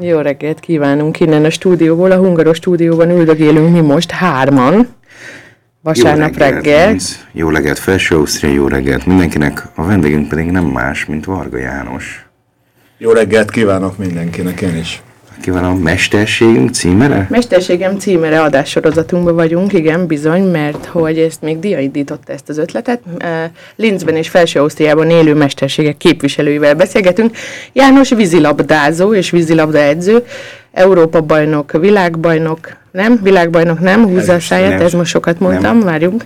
Jó reggelt kívánunk innen a stúdióból. A hungaros stúdióban üldögélünk mi most hárman. Vasárnap jó reggelt, reggel. Jó reggelt Felső Ausztria, jó reggelt mindenkinek. A vendégünk pedig nem más, mint Varga János. Jó reggelt kívánok mindenkinek, én is kívánom, Mesterségünk címere? Mesterségem címere adássorozatunkban vagyunk, igen, bizony, mert hogy ezt még Dia indította ezt az ötletet. Linzben és Felső Ausztriában élő mesterségek képviselőivel beszélgetünk. János vízilabdázó és vízilabda edző, Európa bajnok, világbajnok, nem? Világbajnok nem, húzza a száját, ez most sokat mondtam, nem. várjunk.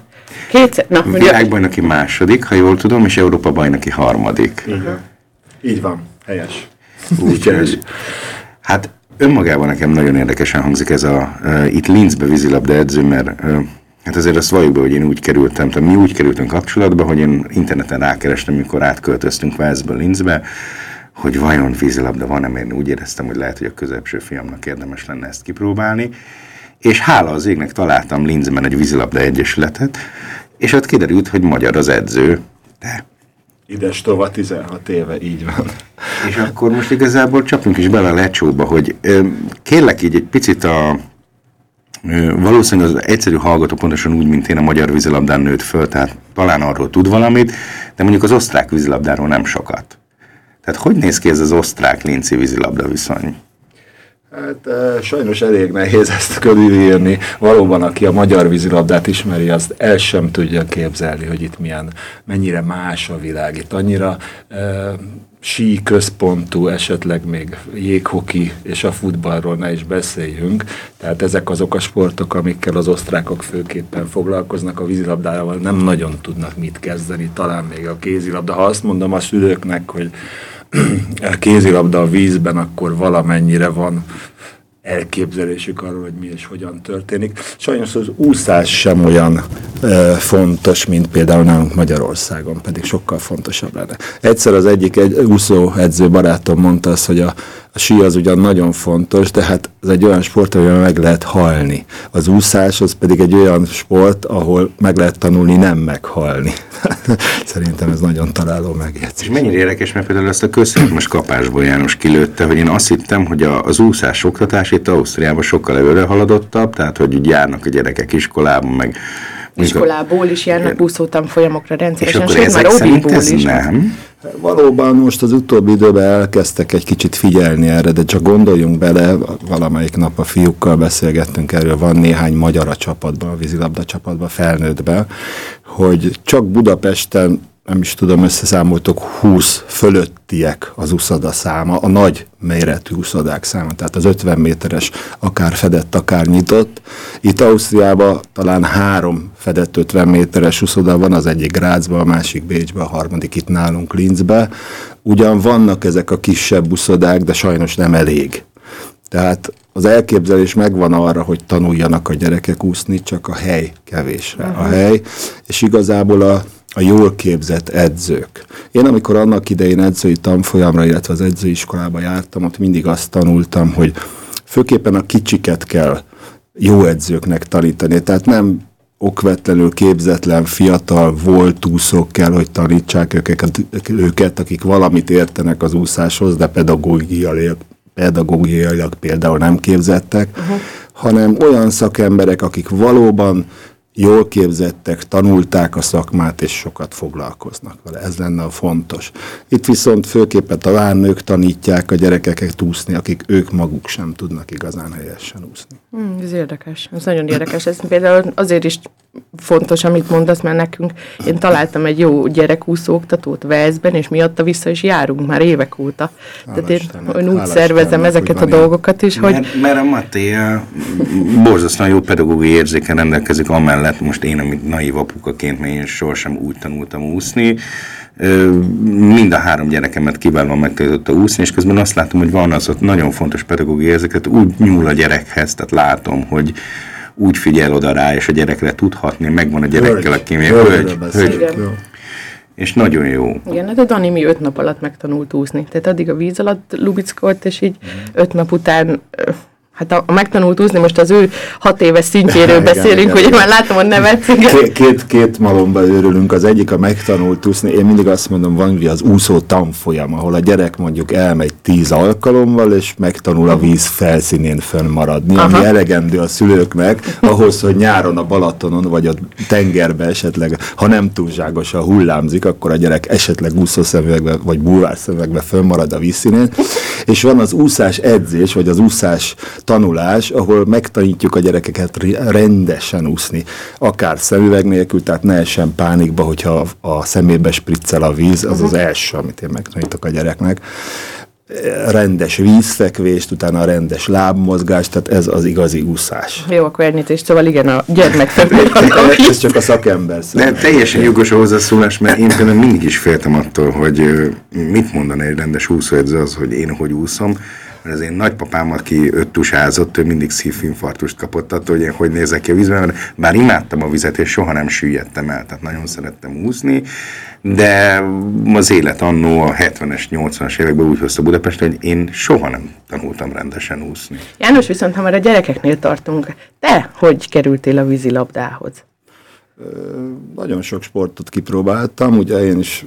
Kétszer, na, Világbajnoki második, ha jól tudom, és Európa bajnoki harmadik. Igen. Így van, helyes. Úgy, hát önmagában nekem nagyon érdekesen hangzik ez a, uh, itt Linzbe vízilabda edző, mert uh, hát azért azt valljuk be, hogy én úgy kerültem, tehát mi úgy kerültünk kapcsolatba, hogy én interneten rákerestem, mikor átköltöztünk Velszből Linzbe, hogy vajon vízilabda van-e, mert én úgy éreztem, hogy lehet, hogy a középső fiamnak érdemes lenne ezt kipróbálni. És hála az égnek találtam Linzben egy vízilabda egyesületet, és ott kiderült, hogy magyar az edző, de Ides tova 16 éve, így van. És akkor most igazából csapjunk is bele a lecsóba, hogy kérlek így egy picit a valószínűleg az egyszerű hallgató pontosan úgy, mint én a magyar vízilabdán nőtt föl, tehát talán arról tud valamit, de mondjuk az osztrák vízilabdáról nem sokat. Tehát hogy néz ki ez az osztrák-linci vízilabda viszony? Hát e, sajnos elég nehéz ezt körülírni. Valóban, aki a magyar vízilabdát ismeri, azt el sem tudja képzelni, hogy itt milyen, mennyire más a világ. Itt annyira e, sí központú, esetleg még jéghoki és a futballról ne is beszéljünk. Tehát ezek azok a sportok, amikkel az osztrákok főképpen foglalkoznak, a vízilabdával nem nagyon tudnak mit kezdeni, talán még a kézilabda. Ha azt mondom a szülőknek, hogy kézilabda a vízben, akkor valamennyire van elképzelésük arról, hogy mi és hogyan történik. Sajnos az úszás sem olyan e, fontos, mint például nálunk Magyarországon, pedig sokkal fontosabb lenne. Egyszer az egyik egy úszó edző barátom mondta azt, hogy a, a sí az ugyan nagyon fontos, de hát ez egy olyan sport, ahol meg lehet halni. Az úszás az pedig egy olyan sport, ahol meg lehet tanulni nem meghalni. Szerintem ez nagyon találó megjegyzés. És mennyire érdekes, mert például ezt a közszert most kapásból János kilőtte, hogy én azt hittem, hogy a, az úszás oktatás itt Ausztriában sokkal előre haladottabb, tehát hogy járnak a gyerekek iskolában, meg Iskolából is járnak úszótam folyamokra rendszeresen, sőt már obiból is. Nem. Valóban most az utóbbi időben elkezdtek egy kicsit figyelni erre, de csak gondoljunk bele, valamelyik nap a fiúkkal beszélgettünk erről, van néhány magyar a csapatban, a vízilabda csapatban, felnőttben, hogy csak Budapesten nem is tudom, összeszámoltok 20 fölöttiek az úszoda száma, a nagy méretű úszodák száma, tehát az 50 méteres akár fedett, akár nyitott. Itt Ausztriában talán három fedett 50 méteres úszoda van, az egyik Grácsban, a másik Bécsben, a harmadik itt nálunk Linzbe. Ugyan vannak ezek a kisebb úszodák, de sajnos nem elég. Tehát az elképzelés megvan arra, hogy tanuljanak a gyerekek úszni, csak a hely kevésre. A hely, és igazából a a jól képzett edzők. Én amikor annak idején edzői tanfolyamra, illetve az edzőiskolába jártam, ott mindig azt tanultam, hogy főképpen a kicsiket kell jó edzőknek tanítani. Tehát nem okvetlenül képzetlen, fiatal volt úszók kell, hogy tanítsák őket, őket, akik valamit értenek az úszáshoz, de pedagógiailag, pedagógiailag például nem képzettek, uh-huh. hanem olyan szakemberek, akik valóban jól képzettek, tanulták a szakmát, és sokat foglalkoznak vele. Ez lenne a fontos. Itt viszont főképpen talán nők tanítják a gyerekeket úszni, akik ők maguk sem tudnak igazán helyesen úszni. Hmm, ez érdekes. Ez nagyon érdekes. Ez például azért is fontos, amit mondasz, mert nekünk én találtam egy jó gyerekúszó oktatót Velszben, és miatta vissza is járunk már évek óta. Tehát én, én úgy szervezem ezeket a dolgokat is, hogy... Mert, mert a Maté borzasztóan jó pedagógiai érzéken rendelkezik amellett, most én, amit naív apukaként, mert én sohasem úgy tanultam úszni, mind a három gyerekemet kiválóan megtanította úszni, és közben azt látom, hogy van az ott nagyon fontos pedagógiai érzéket, úgy nyúl a gyerekhez, tehát látom, hogy úgy figyel oda rá, és a gyerekre tudhatni, megvan a gyerekkel a kémia. Hölgy, hölgy. És nagyon jó. Igen, hát a Dani mi öt nap alatt megtanult úszni. Tehát addig a víz alatt lubickolt, és így mm. öt nap után Hát a, a megtanult úszni, most az ő hat éves szintjéről Igen, beszélünk, hogy már látom a nevet. Két, két, két malomba őrülünk, az egyik a megtanult úszni, én mindig azt mondom, van ugye az úszó tanfolyam, ahol a gyerek mondjuk elmegy tíz alkalommal, és megtanul a víz felszínén fönnmaradni, ami Aha. elegendő a szülőknek, ahhoz, hogy nyáron a Balatonon, vagy a tengerbe esetleg, ha nem túlságosan hullámzik, akkor a gyerek esetleg úszószemüvegbe, vagy bulvárszemüvegbe fönnmarad a vízszínén, és van az úszás edzés, vagy az úszás tanulás, ahol megtanítjuk a gyerekeket rendesen úszni, akár szemüveg nélkül, tehát ne essen pánikba, hogyha a szemébe spriccel a víz, az az első, amit én megtanítok a gyereknek. Rendes vízfekvést, utána rendes lábmozgást, tehát ez az igazi úszás. Jó, akkor elnézést, szóval igen, a gyermek Ez csak a szakember szó. De teljesen jogos a hozzászólás, mert én például mindig is féltem attól, hogy mit mondani egy rendes úszóedző az, hogy én hogy úszom, mert az én nagypapám, aki öt tusázott, ő mindig szívinfarktust kapott attól, hogy én hogy nézek ki a vízben, mert bár imádtam a vizet, és soha nem süllyedtem el, tehát nagyon szerettem úszni, de az élet annó a 70-es, 80-as években úgy hozta Budapestre, hogy én soha nem tanultam rendesen úszni. János, viszont ha már a gyerekeknél tartunk, te hogy kerültél a vízilabdához? Nagyon sok sportot kipróbáltam, ugye én is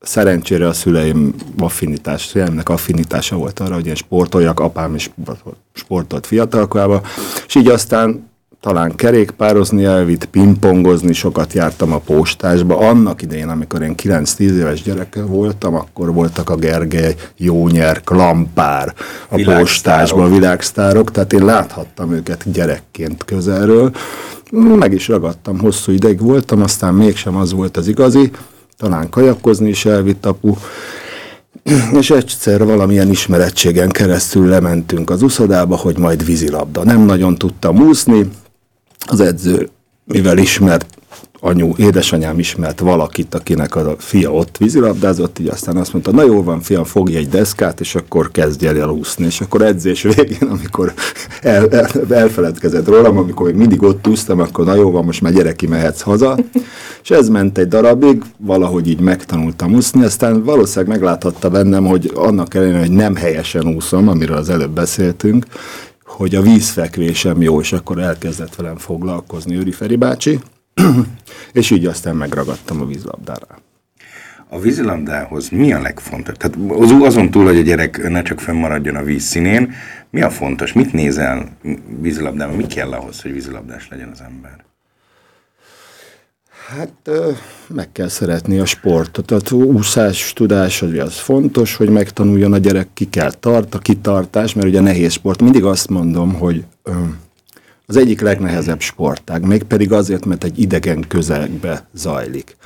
szerencsére a szüleim affinitás, szüleimnek affinitása volt arra, hogy én sportoljak, apám is sportolt- sportolt fiatalkorában, és így aztán talán kerékpározni elvitt, pingpongozni, sokat jártam a postásba. Annak idején, amikor én 9-10 éves gyerek voltam, akkor voltak a Gergely, Jónyer, Klampár a Világsztárok. postásban, a világsztárok, tehát én láthattam őket gyerekként közelről. Meg is ragadtam, hosszú ideig voltam, aztán mégsem az volt az igazi, talán kajakozni is elvitt apu, és egyszer valamilyen ismerettségen keresztül lementünk az uszodába, hogy majd vízilabda. Nem nagyon tudtam úszni, az edző, mivel ismert anyu, édesanyám ismert valakit, akinek a fia ott vízilabdázott, így aztán azt mondta, na jó van, fiam, fogj egy deszkát, és akkor kezdj el úszni. És akkor edzés végén, amikor el, el, elfeledkezett rólam, amikor még mindig ott úsztam, akkor na jó van, most már gyere ki, mehetsz haza. És ez ment egy darabig, valahogy így megtanultam úszni, aztán valószínűleg megláthatta bennem, hogy annak ellenére, hogy nem helyesen úszom, amiről az előbb beszéltünk, hogy a vízfekvésem jó, és akkor elkezdett velem foglalkozni Őri Feri bácsi, és így aztán megragadtam a vízlabdára. A vízilabdához mi a legfontosabb? Tehát az- azon túl, hogy a gyerek ne csak fönnmaradjon a vízszínén, mi a fontos? Mit nézel vízilabdában? Mi kell ahhoz, hogy vízilabdás legyen az ember? Hát meg kell szeretni a sportot. Tehát úszás tudás hogy az fontos, hogy megtanuljon a gyerek, ki kell tart, a kitartás, mert ugye nehéz sport. Mindig azt mondom, hogy az egyik legnehezebb sportág, mégpedig azért, mert egy idegen közegbe zajlik.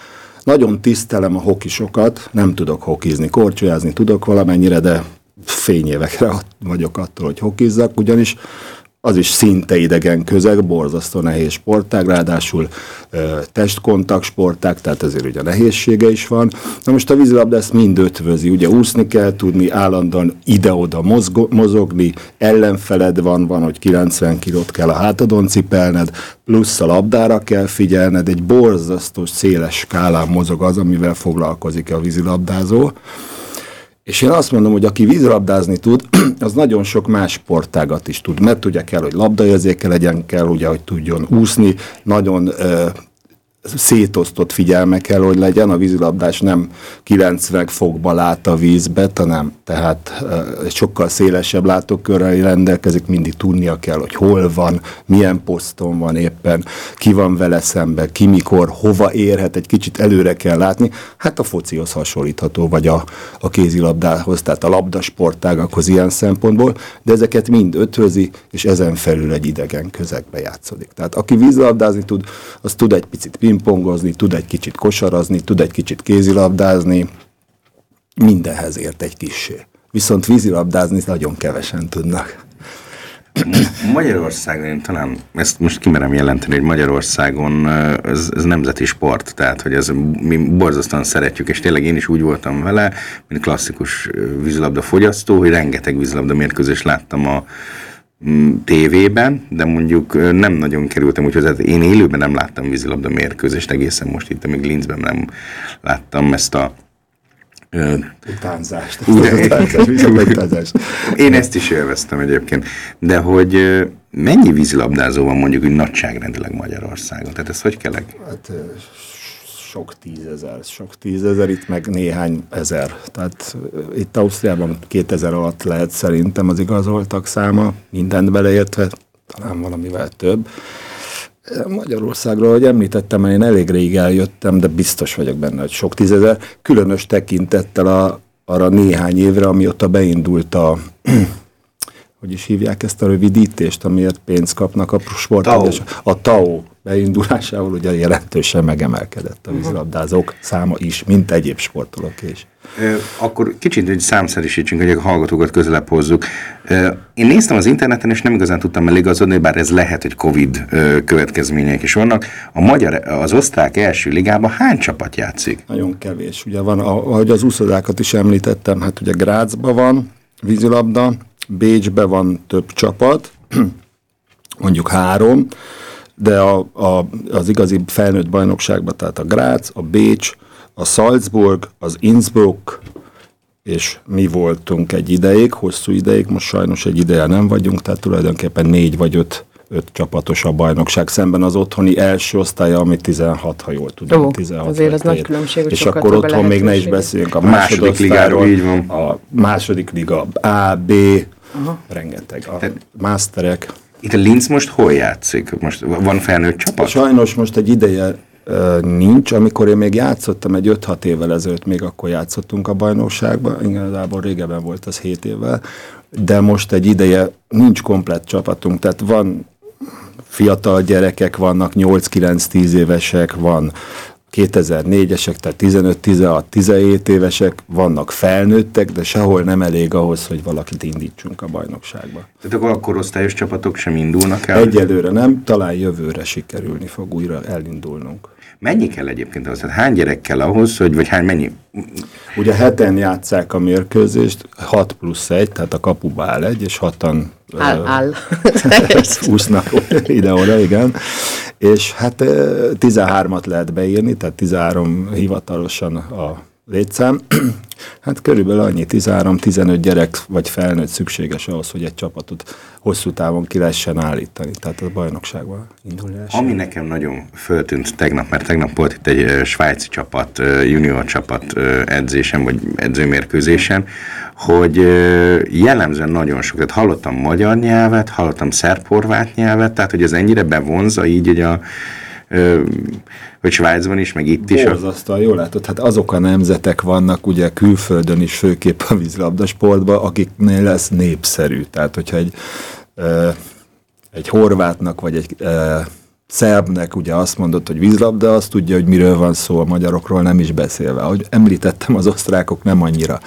Nagyon tisztelem a hokisokat, nem tudok hokizni, korcsolyázni tudok valamennyire, de fényévekre vagyok attól, hogy hokizzak, ugyanis az is szinte idegen közeg, borzasztó nehéz sportág, ráadásul ö, testkontakt sportág, tehát ezért ugye nehézsége is van. Na most a vízilabda ezt mind ötvözi, ugye úszni kell tudni, állandóan ide-oda mozgo- mozogni, ellenfeled van, van, hogy 90 kilót kell a hátadon cipelned, plusz a labdára kell figyelned, egy borzasztó széles skálán mozog az, amivel foglalkozik a vízilabdázó. És én azt mondom, hogy aki vízilabdázni tud, az nagyon sok más sportágat is tud, mert ugye kell, hogy labdaérzéke legyen, kell, ugye, hogy tudjon úszni, nagyon ö, szétosztott figyelme kell, hogy legyen. A vízilabdás nem 90 fokba lát a vízbe, hanem tehát egy sokkal szélesebb látókörrel rendelkezik, mindig tudnia kell, hogy hol van, milyen poszton van éppen, ki van vele szemben, ki mikor, hova érhet, egy kicsit előre kell látni. Hát a focihoz hasonlítható, vagy a, a kézilabdához, tehát a labdasportágakhoz ilyen szempontból, de ezeket mind ötvözi, és ezen felül egy idegen közegbe játszódik. Tehát aki vízilabdázni tud, az tud egy picit pingpongozni, tud egy kicsit kosarazni, tud egy kicsit kézilabdázni, mindenhez ért egy kissé. Viszont vízilabdázni nagyon kevesen tudnak. Magyarországon én talán, ezt most kimerem jelenteni, hogy Magyarországon ez, ez nemzeti sport, tehát hogy ez mi borzasztóan szeretjük, és tényleg én is úgy voltam vele, mint klasszikus ö, vízilabda fogyasztó, hogy rengeteg vízilabda mérkőzést láttam a tévében, de mondjuk nem nagyon kerültem úgy hozzá, én élőben nem láttam vízilabda mérkőzést, egészen most itt, amíg Linzben nem láttam ezt a Utánzást. Utánzást. Én ezt is élveztem egyébként. De hogy mennyi vízilabdázó van mondjuk úgy nagyságrendileg Magyarországon? Tehát ez hogy kell? Hát sok tízezer, sok tízezer, itt meg néhány ezer. Tehát itt Ausztriában 2000 alatt lehet szerintem az igazoltak száma, mindent beleértve, talán valamivel több. Magyarországról, hogy említettem, én elég rég eljöttem, de biztos vagyok benne, hogy sok tízezer, különös tekintettel a, arra néhány évre, amióta beindult a hogy is hívják ezt a rövidítést, amiért pénzt kapnak a sportolók. A TAO beindulásával ugye jelentősen megemelkedett a vízilabdázók száma is, mint egyéb sportolók is. Akkor kicsit egy számszerűsítsünk, hogy a hallgatókat közelebb hozzuk. Én néztem az interneten, és nem igazán tudtam eligazodni, bár ez lehet, hogy Covid következmények is vannak. A magyar, az osztrák első ligában hány csapat játszik? Nagyon kevés. Ugye van, ahogy az úszodákat is említettem, hát ugye Grácsban van vízilabda, Bécsbe van több csapat, mondjuk három, de a, a, az igazi felnőtt bajnokságban, tehát a Grác, a Bécs, a Salzburg, az Innsbruck, és mi voltunk egy ideig, hosszú ideig, most sajnos egy ideje nem vagyunk, tehát tulajdonképpen négy vagy öt, öt csapatos a bajnokság szemben az otthoni első osztálya, ami 16, ha jól tudom. Ó, 16 azért az nagy különbség, És akkor otthon még ne is beszéljünk a második ligáról, így van. a második liga A, B, Aha. rengeteg, a Tehát, masterek. Itt a Linz most hol játszik? Most van felnőtt csapat? Sajnos most egy ideje nincs. Amikor én még játszottam, egy 5-6 évvel ezelőtt még akkor játszottunk a bajnokságban, igazából régebben volt az 7 évvel, de most egy ideje nincs komplett csapatunk, tehát van fiatal gyerekek vannak, 8-9-10 évesek, van 2004-esek, tehát 15-16-17 évesek, vannak felnőttek, de sehol nem elég ahhoz, hogy valakit indítsunk a bajnokságba. Tehát akkor a korosztályos csapatok sem indulnak el? Egyelőre nem, talán jövőre sikerülni fog újra elindulnunk. Mennyi kell egyébként ahhoz? Hát hány gyerek kell ahhoz, hogy, vagy hány mennyi? Ugye heten játszák a mérkőzést, 6 plusz 1, tehát a kapuba áll egy, és hatan áll, áll. úsznak ide-oda, igen. És hát 13-at lehet beírni, tehát 13 hivatalosan a létszám. Hát körülbelül annyi 13-15 gyerek vagy felnőtt szükséges ahhoz, hogy egy csapatot hosszú távon ki lehessen állítani, tehát a bajnokságban lehessen. Ami nekem nagyon föltűnt tegnap, mert tegnap volt itt egy svájci csapat, junior csapat edzésem, vagy edzőmérkőzésen, hogy jellemzően nagyon sok, tehát hallottam magyar nyelvet, hallottam szerb-horvát nyelvet, tehát hogy ez ennyire bevonza így, hogy a hogy Svájcban is, meg itt is. Borzasztóan, jól látod, hát azok a nemzetek vannak ugye külföldön is, főképp a vízlabda sportban, akiknél lesz népszerű. Tehát, hogyha egy, egy horvátnak, vagy egy szerbnek ugye azt mondott, hogy vízlabda, azt tudja, hogy miről van szó a magyarokról, nem is beszélve. Ahogy említettem, az osztrákok nem annyira.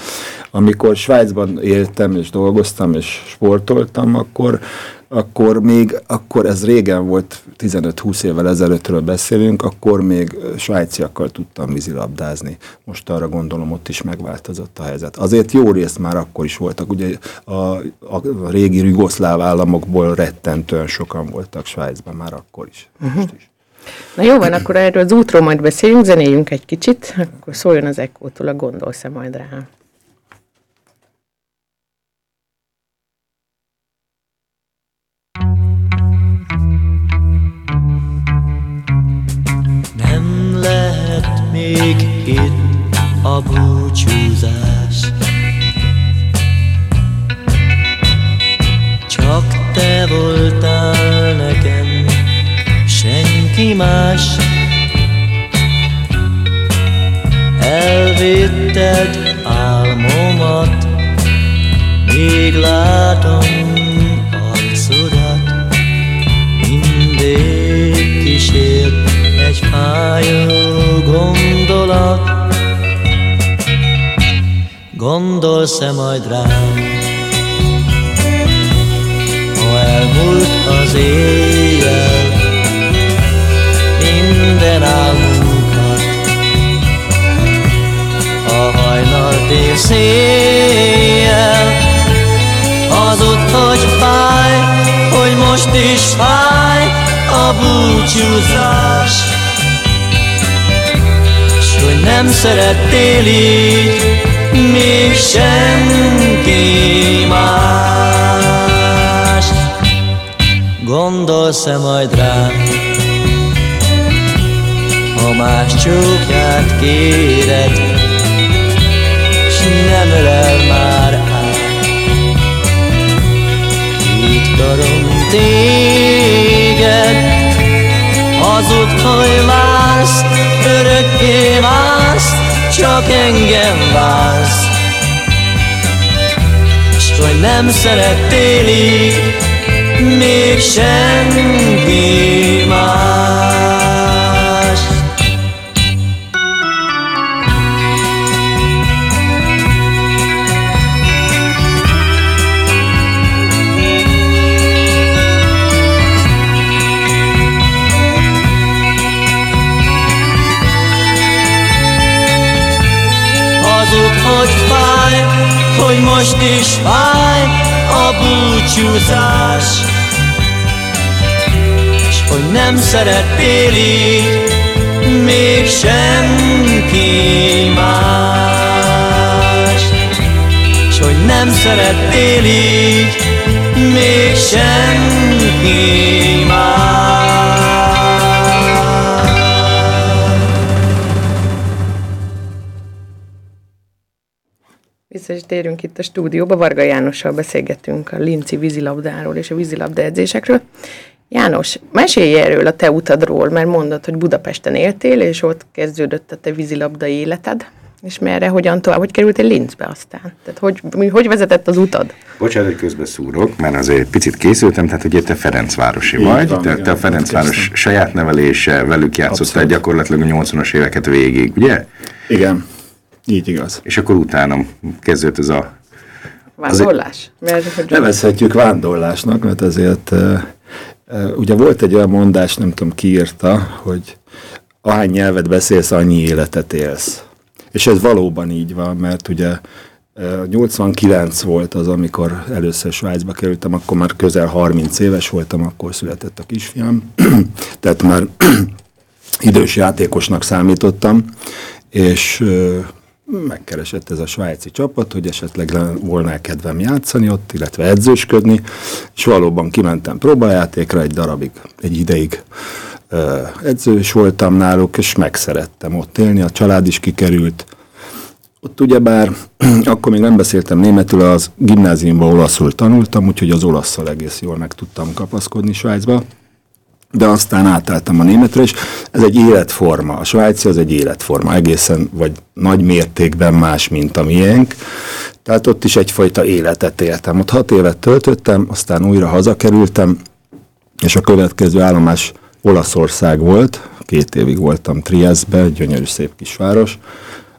Amikor Svájcban éltem és dolgoztam és sportoltam, akkor akkor még, akkor ez régen volt, 15-20 évvel ezelőttről beszélünk, akkor még svájciakkal tudtam vízilabdázni. Most arra gondolom, ott is megváltozott a helyzet. Azért jó részt már akkor is voltak, ugye a, a régi jugoszláv államokból rettentően sokan voltak Svájcban már akkor is. Uh-huh. Most is. Na jó van, akkor erről az útról majd beszéljünk, zenéljünk egy kicsit, akkor szóljon az Ekkótól, a gondolsz-e majd rá? Még itt a búcsúzás. Csak te voltál nekem, senki más. Elvitted álmomat, még látom arcodat, mindig kísért egy fájó gondolat. Gondolsz-e majd rám? Ha elmúlt az éjjel Minden álmunkat A hajnal széjjel. Az ott, hogy fáj Hogy most is fáj A búcsúzás nem szerettél így még senki más. Gondolsz-e majd rám, ha más csókját kéred, s nem ölel már át. Itt karom téged, hazud, hogy vársz, örökké vársz, csak engem vársz. S hogy nem szerettél így, még senki más. Is fáj a búcsúzás. S hogy nem szerettél így még senki más. S hogy nem szerettél így még senki más Is térünk itt a stúdióba. Varga Jánossal beszélgetünk a Linci vízilabdáról és a vízilabda edzésekről. János, mesélj erről a te utadról, mert mondod, hogy Budapesten éltél, és ott kezdődött a te vízilabda életed, és merre, hogyan tovább, hogy kerültél Linzbe aztán? Tehát hogy, mi- hogy vezetett az utad? Bocsánat, hogy közbeszúrok, mert azért egy picit készültem, tehát ugye te Ferencvárosi Így vagy, van, te, igen, te a Ferencváros kezdtem. saját nevelése, velük játszottál Abszolút. gyakorlatilag a 80-as éveket végig, ugye? Igen, így igaz. És akkor utána kezdődött ez a... Vándorlás? Hogy Nevezhetjük vándorlásnak, mert azért uh, ugye volt egy olyan mondás, nem tudom ki írta, hogy ahány nyelvet beszélsz, annyi életet élsz. És ez valóban így van, mert ugye uh, 89 volt az, amikor először Svájcba kerültem, akkor már közel 30 éves voltam, akkor született a kisfiam. Tehát már idős játékosnak számítottam, és megkeresett ez a svájci csapat, hogy esetleg le- volna kedvem játszani ott, illetve edzősködni, és valóban kimentem próbajátékra egy darabig, egy ideig edzős voltam náluk, és megszerettem ott élni, a család is kikerült, ott ugyebár, akkor még nem beszéltem németül, az gimnáziumban olaszul tanultam, úgyhogy az olaszszal egész jól meg tudtam kapaszkodni Svájcba de aztán átálltam a németre, és ez egy életforma. A svájci az egy életforma, egészen vagy nagy mértékben más, mint a miénk. Tehát ott is egyfajta életet éltem. Ott hat évet töltöttem, aztán újra hazakerültem, és a következő állomás Olaszország volt, két évig voltam Trieste-be, gyönyörű szép kisváros,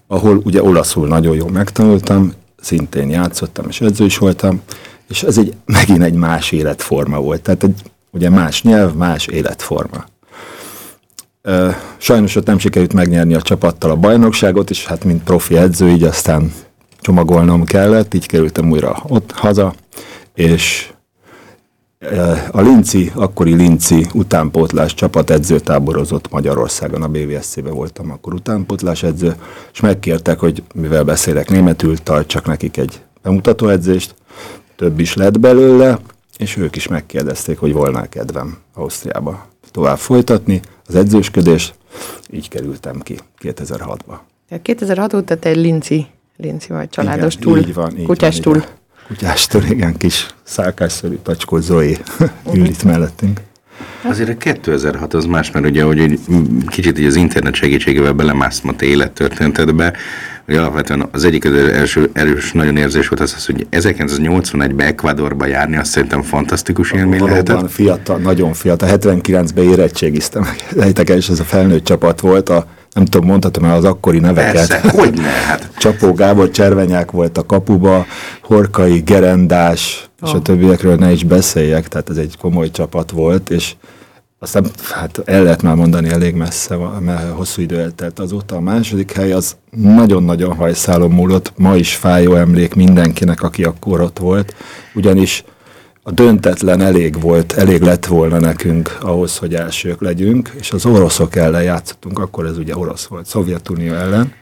ahol ugye olaszul nagyon jól megtanultam, szintén játszottam és edző is voltam, és ez egy, megint egy más életforma volt. Tehát egy, ugye más nyelv, más életforma. Sajnos ott nem sikerült megnyerni a csapattal a bajnokságot, és hát mint profi edző, így aztán csomagolnom kellett, így kerültem újra ott haza, és a Linci, akkori Linci utánpótlás csapat edzőtáborozott Magyarországon, a BVSC-be voltam akkor utánpótlás edző, és megkértek, hogy mivel beszélek németül, tartsak nekik egy bemutatóedzést, több is lett belőle, és ők is megkérdezték, hogy volna kedvem Ausztriába tovább folytatni az edzősködést, így kerültem ki 2006-ba. Tehát 2006 óta te egy linci, linci vagy családos Igen, túl, így van, így kutyás van, túl. igen. Kutyás túl, igen, kis szálkásszerű tacskó Zoe ül itt mellettünk. Azért a 2006 az más, mert ugye, hogy egy, kicsit így az internet segítségével belemásztam a te élettörténetedbe, hogy alapvetően az egyik az első erős nagyon érzés volt az, az hogy 1981-ben Ecuadorba járni, azt szerintem fantasztikus élmény Valóban lehetett. fiatal, nagyon fiatal. 79-ben érettségiztem. Lejtek el, és ez a felnőtt csapat volt, a, nem tudom, mondhatom el az akkori neveket. Persze, hogy ne, hát Csapó Gábor Cservenyák volt a kapuba, Horkai, Gerendás, és a Ah. többiekről ne is beszéljek, tehát ez egy komoly csapat volt, és aztán hát el lehet már mondani elég messze, mert hosszú idő eltelt azóta. A második hely az nagyon-nagyon hajszálon múlott, ma is fájó emlék mindenkinek, aki akkor ott volt, ugyanis a döntetlen elég volt, elég lett volna nekünk ahhoz, hogy elsők legyünk, és az oroszok ellen játszottunk, akkor ez ugye orosz volt, Szovjetunió ellen,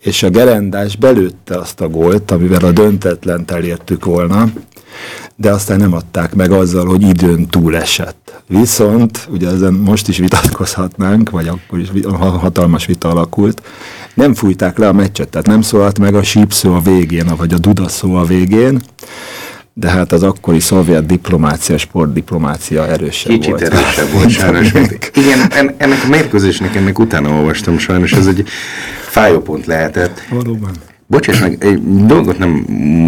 és a gerendás belőtte azt a gólt, amivel a döntetlen elértük volna, de aztán nem adták meg azzal, hogy időn túl esett. Viszont, ugye ezen most is vitatkozhatnánk, vagy akkor is hatalmas vita alakult, nem fújták le a meccset, tehát nem szólalt meg a sípszó a végén, vagy a dudaszó a végén, de hát az akkori szovjet diplomácia, sportdiplomácia erősebb Kicsit volt. erősebb volt sajnos. Igen, en, ennek a mérkőzésnek ennek utána olvastam sajnos, ez egy fájó pont lehetett. Valóban. Bocsáss meg, egy dolgot nem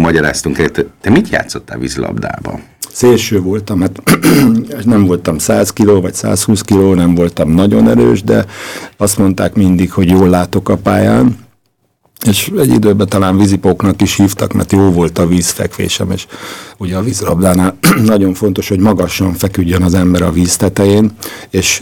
magyaráztunk el. Te, te mit játszottál vízilabdában? Szélső voltam, hát nem voltam 100 kiló vagy 120 kiló, nem voltam nagyon erős, de azt mondták mindig, hogy jól látok a pályán, és egy időben talán vízipóknak is hívtak, mert jó volt a vízfekvésem, és ugye a vízlabdánál nagyon fontos, hogy magasan feküdjön az ember a víz tetején, és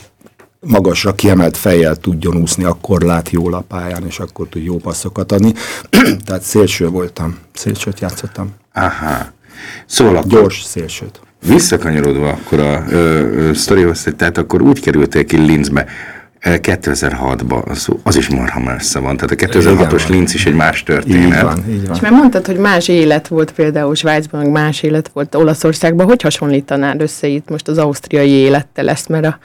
magasra kiemelt fejjel tudjon úszni, akkor lát jól a pályán, és akkor tud jó passzokat adni. Tehát szélső voltam, szélsőt játszottam. Aha. Szóval akkor Gyors szélsőt. visszakanyarodva akkor a ö, ö, sztorihoz, tehát akkor úgy kerültél ki Linzbe, 2006-ban, az, az is marha messze van, tehát a 2006-os Igen. Linz is egy más Így történet. van, így van. És mert mondtad, hogy más élet volt például Svájcban, meg más élet volt Olaszországban. Hogy hasonlítanád össze itt most az ausztriai élettel ezt, mert a,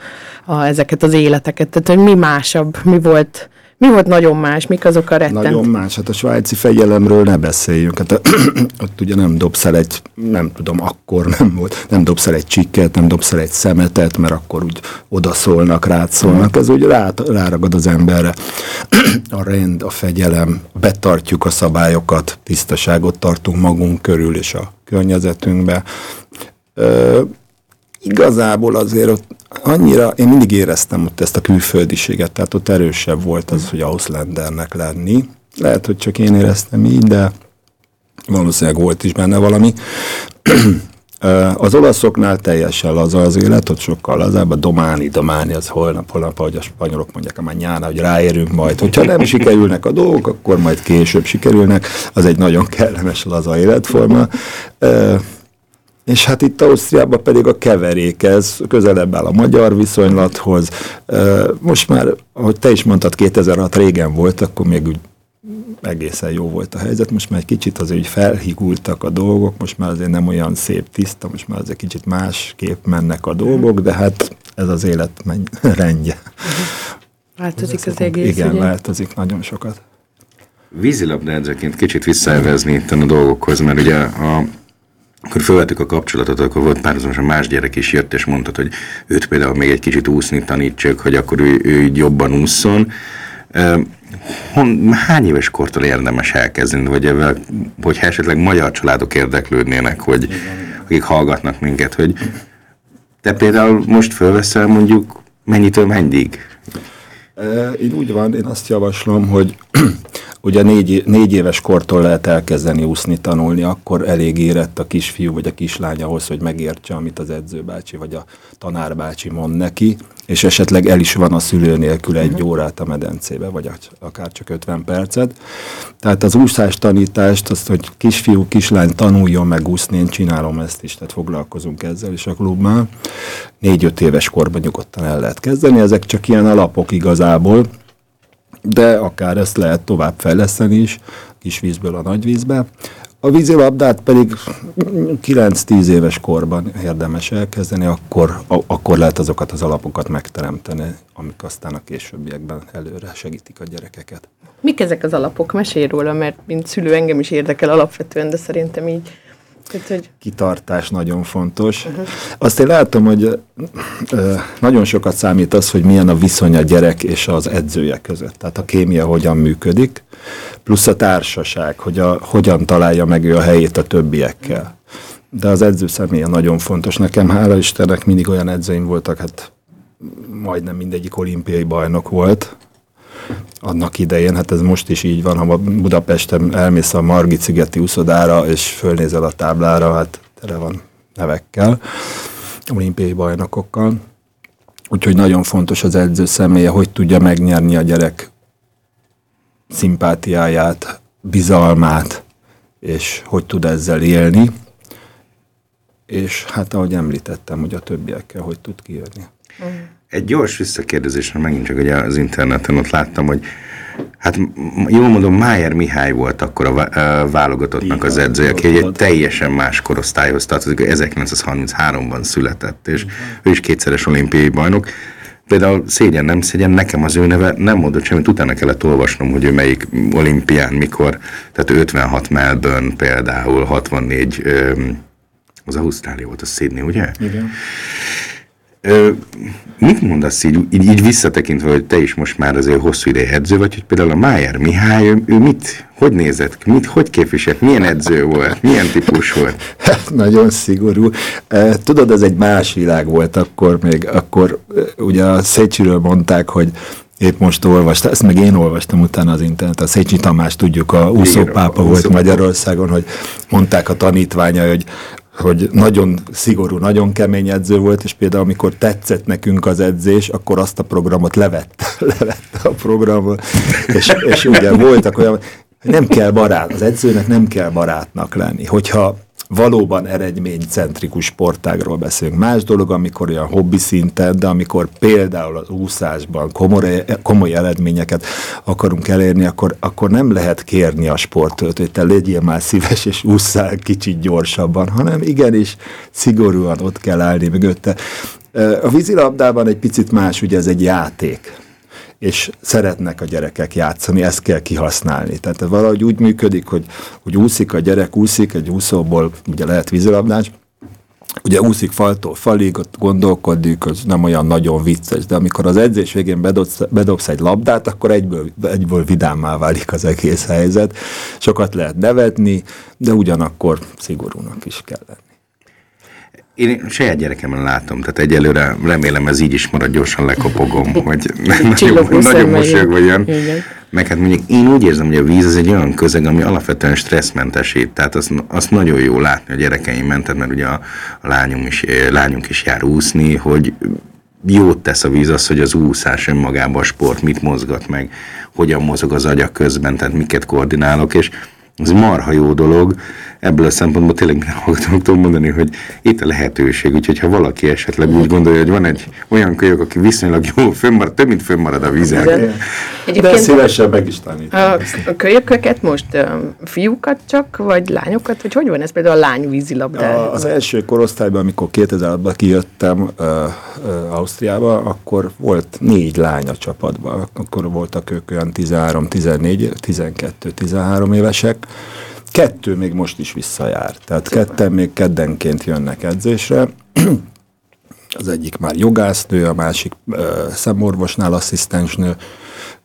a, ezeket az életeket? Tehát, hogy mi másabb, mi volt, mi volt nagyon más, mik azok a rettent? Nagyon más, hát a svájci fegyelemről ne beszéljünk. Hát ott ugye nem dobsz el egy, nem tudom, akkor nem volt, nem dobsz el egy csikket, nem dobsz el egy szemetet, mert akkor úgy odaszólnak, rád szólnak. Ez úgy rá, ráragad az emberre. A rend, a fegyelem, betartjuk a szabályokat, tisztaságot tartunk magunk körül és a környezetünkbe. Ö, igazából azért ott annyira, én mindig éreztem ott ezt a külföldiséget, tehát ott erősebb volt az, hogy Auszlendernek lenni. Lehet, hogy csak én éreztem így, de valószínűleg volt is benne valami. Az olaszoknál teljesen laza az élet, ott sokkal lazább, a dománi, dománi, az holnap, holnap, ahogy a spanyolok mondják, a nyána, hogy ráérünk majd. Hogyha nem sikerülnek a dolgok, akkor majd később sikerülnek. Az egy nagyon kellemes, laza életforma. És hát itt Ausztriában pedig a keverék, ez közelebb áll a magyar viszonylathoz. Most már, ahogy te is mondtad, 2006 régen volt, akkor még úgy egészen jó volt a helyzet, most már egy kicsit azért úgy felhigultak a dolgok, most már azért nem olyan szép, tiszta, most már azért kicsit másképp mennek a dolgok, de hát ez az élet menny- rendje. Változik az egész, Igen, ugye? változik nagyon sokat. Vízilabdaedzőként kicsit visszaelvezni itt a dolgokhoz, mert ugye a, akkor felvettük a kapcsolatot, akkor volt párhuzamosan más gyerek is jött, és mondtad, hogy őt például még egy kicsit úszni tanítsuk, hogy akkor ő, ő jobban ússzon. Hon, hány éves kortól érdemes elkezdeni, vagy ebben, hogyha esetleg magyar családok érdeklődnének, hogy akik hallgatnak minket, hogy te például most fölveszel mondjuk mennyitől mennyig? E, Én úgy van, én azt javaslom, hogy ugye négy, négy éves kortól lehet elkezdeni úszni, tanulni, akkor elég érett a kisfiú vagy a kislány ahhoz, hogy megértse, amit az edzőbácsi vagy a tanárbácsi mond neki, és esetleg el is van a szülő nélkül egy órát a medencébe, vagy ak- akár csak 50 percet. Tehát az úszás tanítást, azt, hogy kisfiú, kislány tanuljon meg úszni, én csinálom ezt is, tehát foglalkozunk ezzel is a klubban. Négy-öt éves korban nyugodtan el lehet kezdeni, ezek csak ilyen alapok igazából, de akár ezt lehet tovább fejleszteni is, kis vízből a nagy vízbe. A vízilabdát pedig 9-10 éves korban érdemes elkezdeni, akkor, a, akkor lehet azokat az alapokat megteremteni, amik aztán a későbbiekben előre segítik a gyerekeket. Mik ezek az alapok? Mesélj róla, mert mint szülő engem is érdekel alapvetően, de szerintem így. Hogy kitartás nagyon fontos. Uh-huh. Azt én látom, hogy ö, nagyon sokat számít az, hogy milyen a viszony a gyerek és az edzője között. Tehát a kémia hogyan működik, plusz a társaság, hogy a, hogyan találja meg ő a helyét a többiekkel. De az edző személye nagyon fontos. Nekem hála Istennek mindig olyan edzőim voltak, hát majdnem mindegyik olimpiai bajnok volt, annak idején, hát ez most is így van, ha Budapesten elmész a Margit szigeti úszodára, és fölnézel a táblára, hát tele van nevekkel, olimpiai bajnokokkal. Úgyhogy nagyon fontos az edző személye, hogy tudja megnyerni a gyerek szimpátiáját, bizalmát, és hogy tud ezzel élni. És hát ahogy említettem, hogy a többiekkel hogy tud kijönni. Egy gyors visszakérdezésre megint csak ugye az interneten ott láttam, hogy Hát jól mondom, Májer Mihály volt akkor a válogatottnak az edzője, aki egy teljesen más korosztályhoz tartozik, 1933-ban született, és uh-huh. ő is kétszeres olimpiai bajnok. Például szégyen, nem szégyen, nekem az ő neve nem mondott semmit, utána kellett olvasnom, hogy ő melyik olimpián, mikor, tehát 56 Melbourne például, 64, az Ausztrália volt, a Sydney, ugye? Igen. Ö, mit mondasz így, így, így visszatekintve, hogy te is most már azért hosszú ideje edző vagy, hogy például a Májer Mihály, ő, ő mit, hogy nézett, mit, hogy képviselt, milyen edző volt, milyen típus volt? Hát, nagyon szigorú. Tudod, ez egy más világ volt akkor még, akkor ugye a Szécsiről mondták, hogy épp most olvastam, ezt meg én olvastam utána az internet, a Szécsi Tamás, tudjuk, a úszópápa volt Magyarországon, hogy mondták a tanítványa, hogy hogy nagyon szigorú, nagyon kemény edző volt, és például amikor tetszett nekünk az edzés, akkor azt a programot levette, levette a programot, és, és ugye voltak olyan, nem kell barát, az edzőnek nem kell barátnak lenni. Hogyha valóban eredménycentrikus sportágról beszélünk. Más dolog, amikor olyan hobbi szinten, de amikor például az úszásban komoly, komoly eredményeket akarunk elérni, akkor, akkor nem lehet kérni a sportot, hogy te legyél már szíves és ússzál kicsit gyorsabban, hanem igenis szigorúan ott kell állni mögötte. A vízilabdában egy picit más, ugye ez egy játék és szeretnek a gyerekek játszani, ezt kell kihasználni. Tehát valahogy úgy működik, hogy, hogy úszik a gyerek, úszik, egy úszóból ugye lehet vízilabdás, ugye úszik faltól falig, ott gondolkodik, az nem olyan nagyon vicces, de amikor az edzés végén bedobsz, bedobsz egy labdát, akkor egyből, egyből vidámmá válik az egész helyzet. Sokat lehet nevetni, de ugyanakkor szigorúnak is kell lenni. Én saját gyerekemben látom, tehát egyelőre remélem ez így is marad, gyorsan lekopogom, hogy nagyon, nagyon mosolyog vagy olyan. Meg hát mondjuk én úgy érzem, hogy a víz az egy olyan közeg, ami alapvetően stresszmentesít, tehát azt, azt nagyon jó látni a gyerekeim mentet, mert ugye a, a lányom is, lányunk is jár úszni, hogy jót tesz a víz az, hogy az úszás önmagában a sport mit mozgat meg, hogyan mozog az agyak közben, tehát miket koordinálok, és ez marha jó dolog, ebből a szempontból tényleg hallgatom tudom mondani, hogy itt a lehetőség, úgyhogy ha valaki esetleg úgy gondolja, hogy van egy olyan kölyök, aki viszonylag jó, fönnmarad, több mint fönnmarad a vízen. De szívesen meg is tanít. A, a kölyököket most fiúkat csak, vagy lányokat, vagy hogy van ez például a lány vízilabda? Az első korosztályban, amikor 2006-ban kijöttem uh, uh, Ausztriába, akkor volt négy lány a csapatban. Akkor voltak ők olyan 13, 14, 12, 13 évesek Kettő még most is visszajár. Tehát Szépen. ketten még keddenként jönnek edzésre. Az egyik már jogásznő, a másik uh, szemorvosnál asszisztensnő,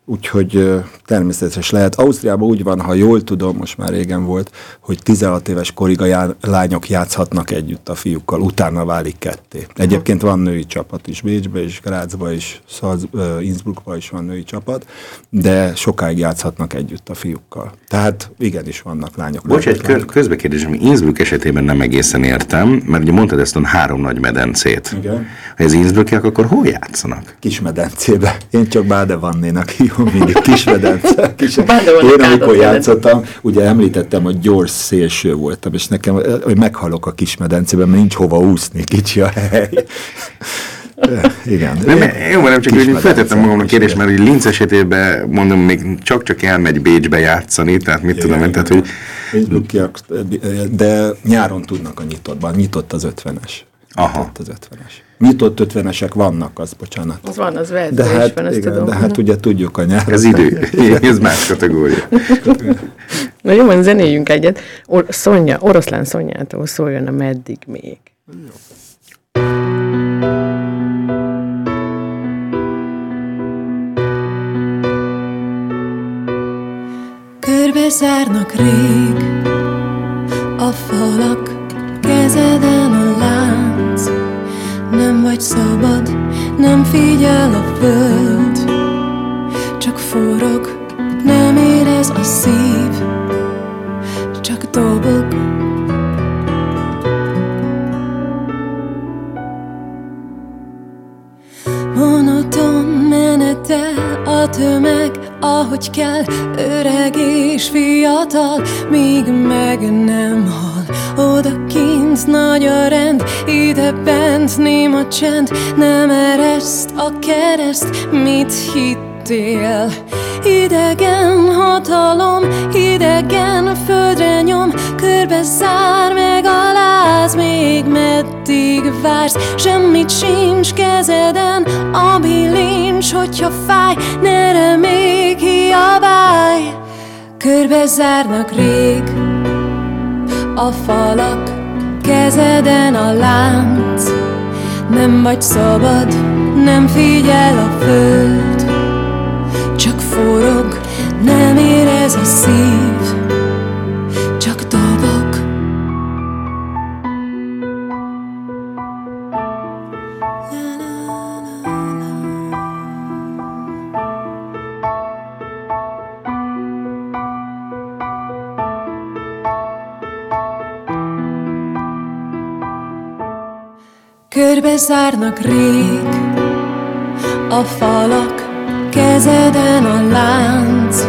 úgyhogy természetes lehet. Ausztriában úgy van, ha jól tudom, most már régen volt, hogy 16 éves korig a já- lányok játszhatnak együtt a fiúkkal, utána válik ketté. Egyébként van női csapat is, Bécsbe is, Grácsba is, Szalz, Innsbruckba is van női csapat, de sokáig játszhatnak együtt a fiúkkal. Tehát igenis vannak lányok. Bocs, egy kö- közbekérdésem, Innsbruck esetében nem egészen értem, mert ugye mondtad ezt a három nagy medencét. Igen. Ha ez Innsbruckiak, akkor hol játszanak? Kismedencébe. Én csak Bádevannénak hívom mindig kismedence. Kis... Én amikor játszottam, ugye említettem, hogy gyors szélső voltam, és nekem, hogy meghalok a kismedencében, mert nincs hova úszni, kicsi a hely. Igen. Nem, jó, nem csak hogy feltettem magamnak kérdés, mert hogy Linz esetében mondom, még csak-csak elmegy Bécsbe játszani, tehát mit igen, tudom én, tehát hogy... De nyáron tudnak a nyitottban, nyitott az ötvenes. Aha. Nyitott az ötvenes. Nyitott ötvenesek vannak, az bocsánat. Az van, az vehető de hát, van, ezt igen, tudom. De hát ugye tudjuk a nyár. Ez idő, ez más kategória. Na jó, van, zenéljünk egyet. Or- Szonya, oroszlán Szonyától szóljon a meddig még. Jó. Körbezárnak rég a falak, kezeden a lánc. Nem vagy szabad, nem figyel a föld, csak forog, nem érez a szív, csak dobog. Monoton menetel a tömeg, ahogy kell, öreg és fiatal, míg meg nem hal. Oda kint nagy a rend, ide bent néma csend, nem ereszt a kereszt, mit hitt jöttél Idegen hatalom, idegen földre nyom Körbe zár meg a láz, még meddig vársz. Semmit sincs kezeden, a bilincs, hogyha fáj Ne remélj, kiabálj Körbe zárnak rég a falak Kezeden a lánc. Nem vagy szabad, nem figyel a föld. Csak forog, nem érez a szív Körbe zárnak rég. A falak, kezeden a lánc.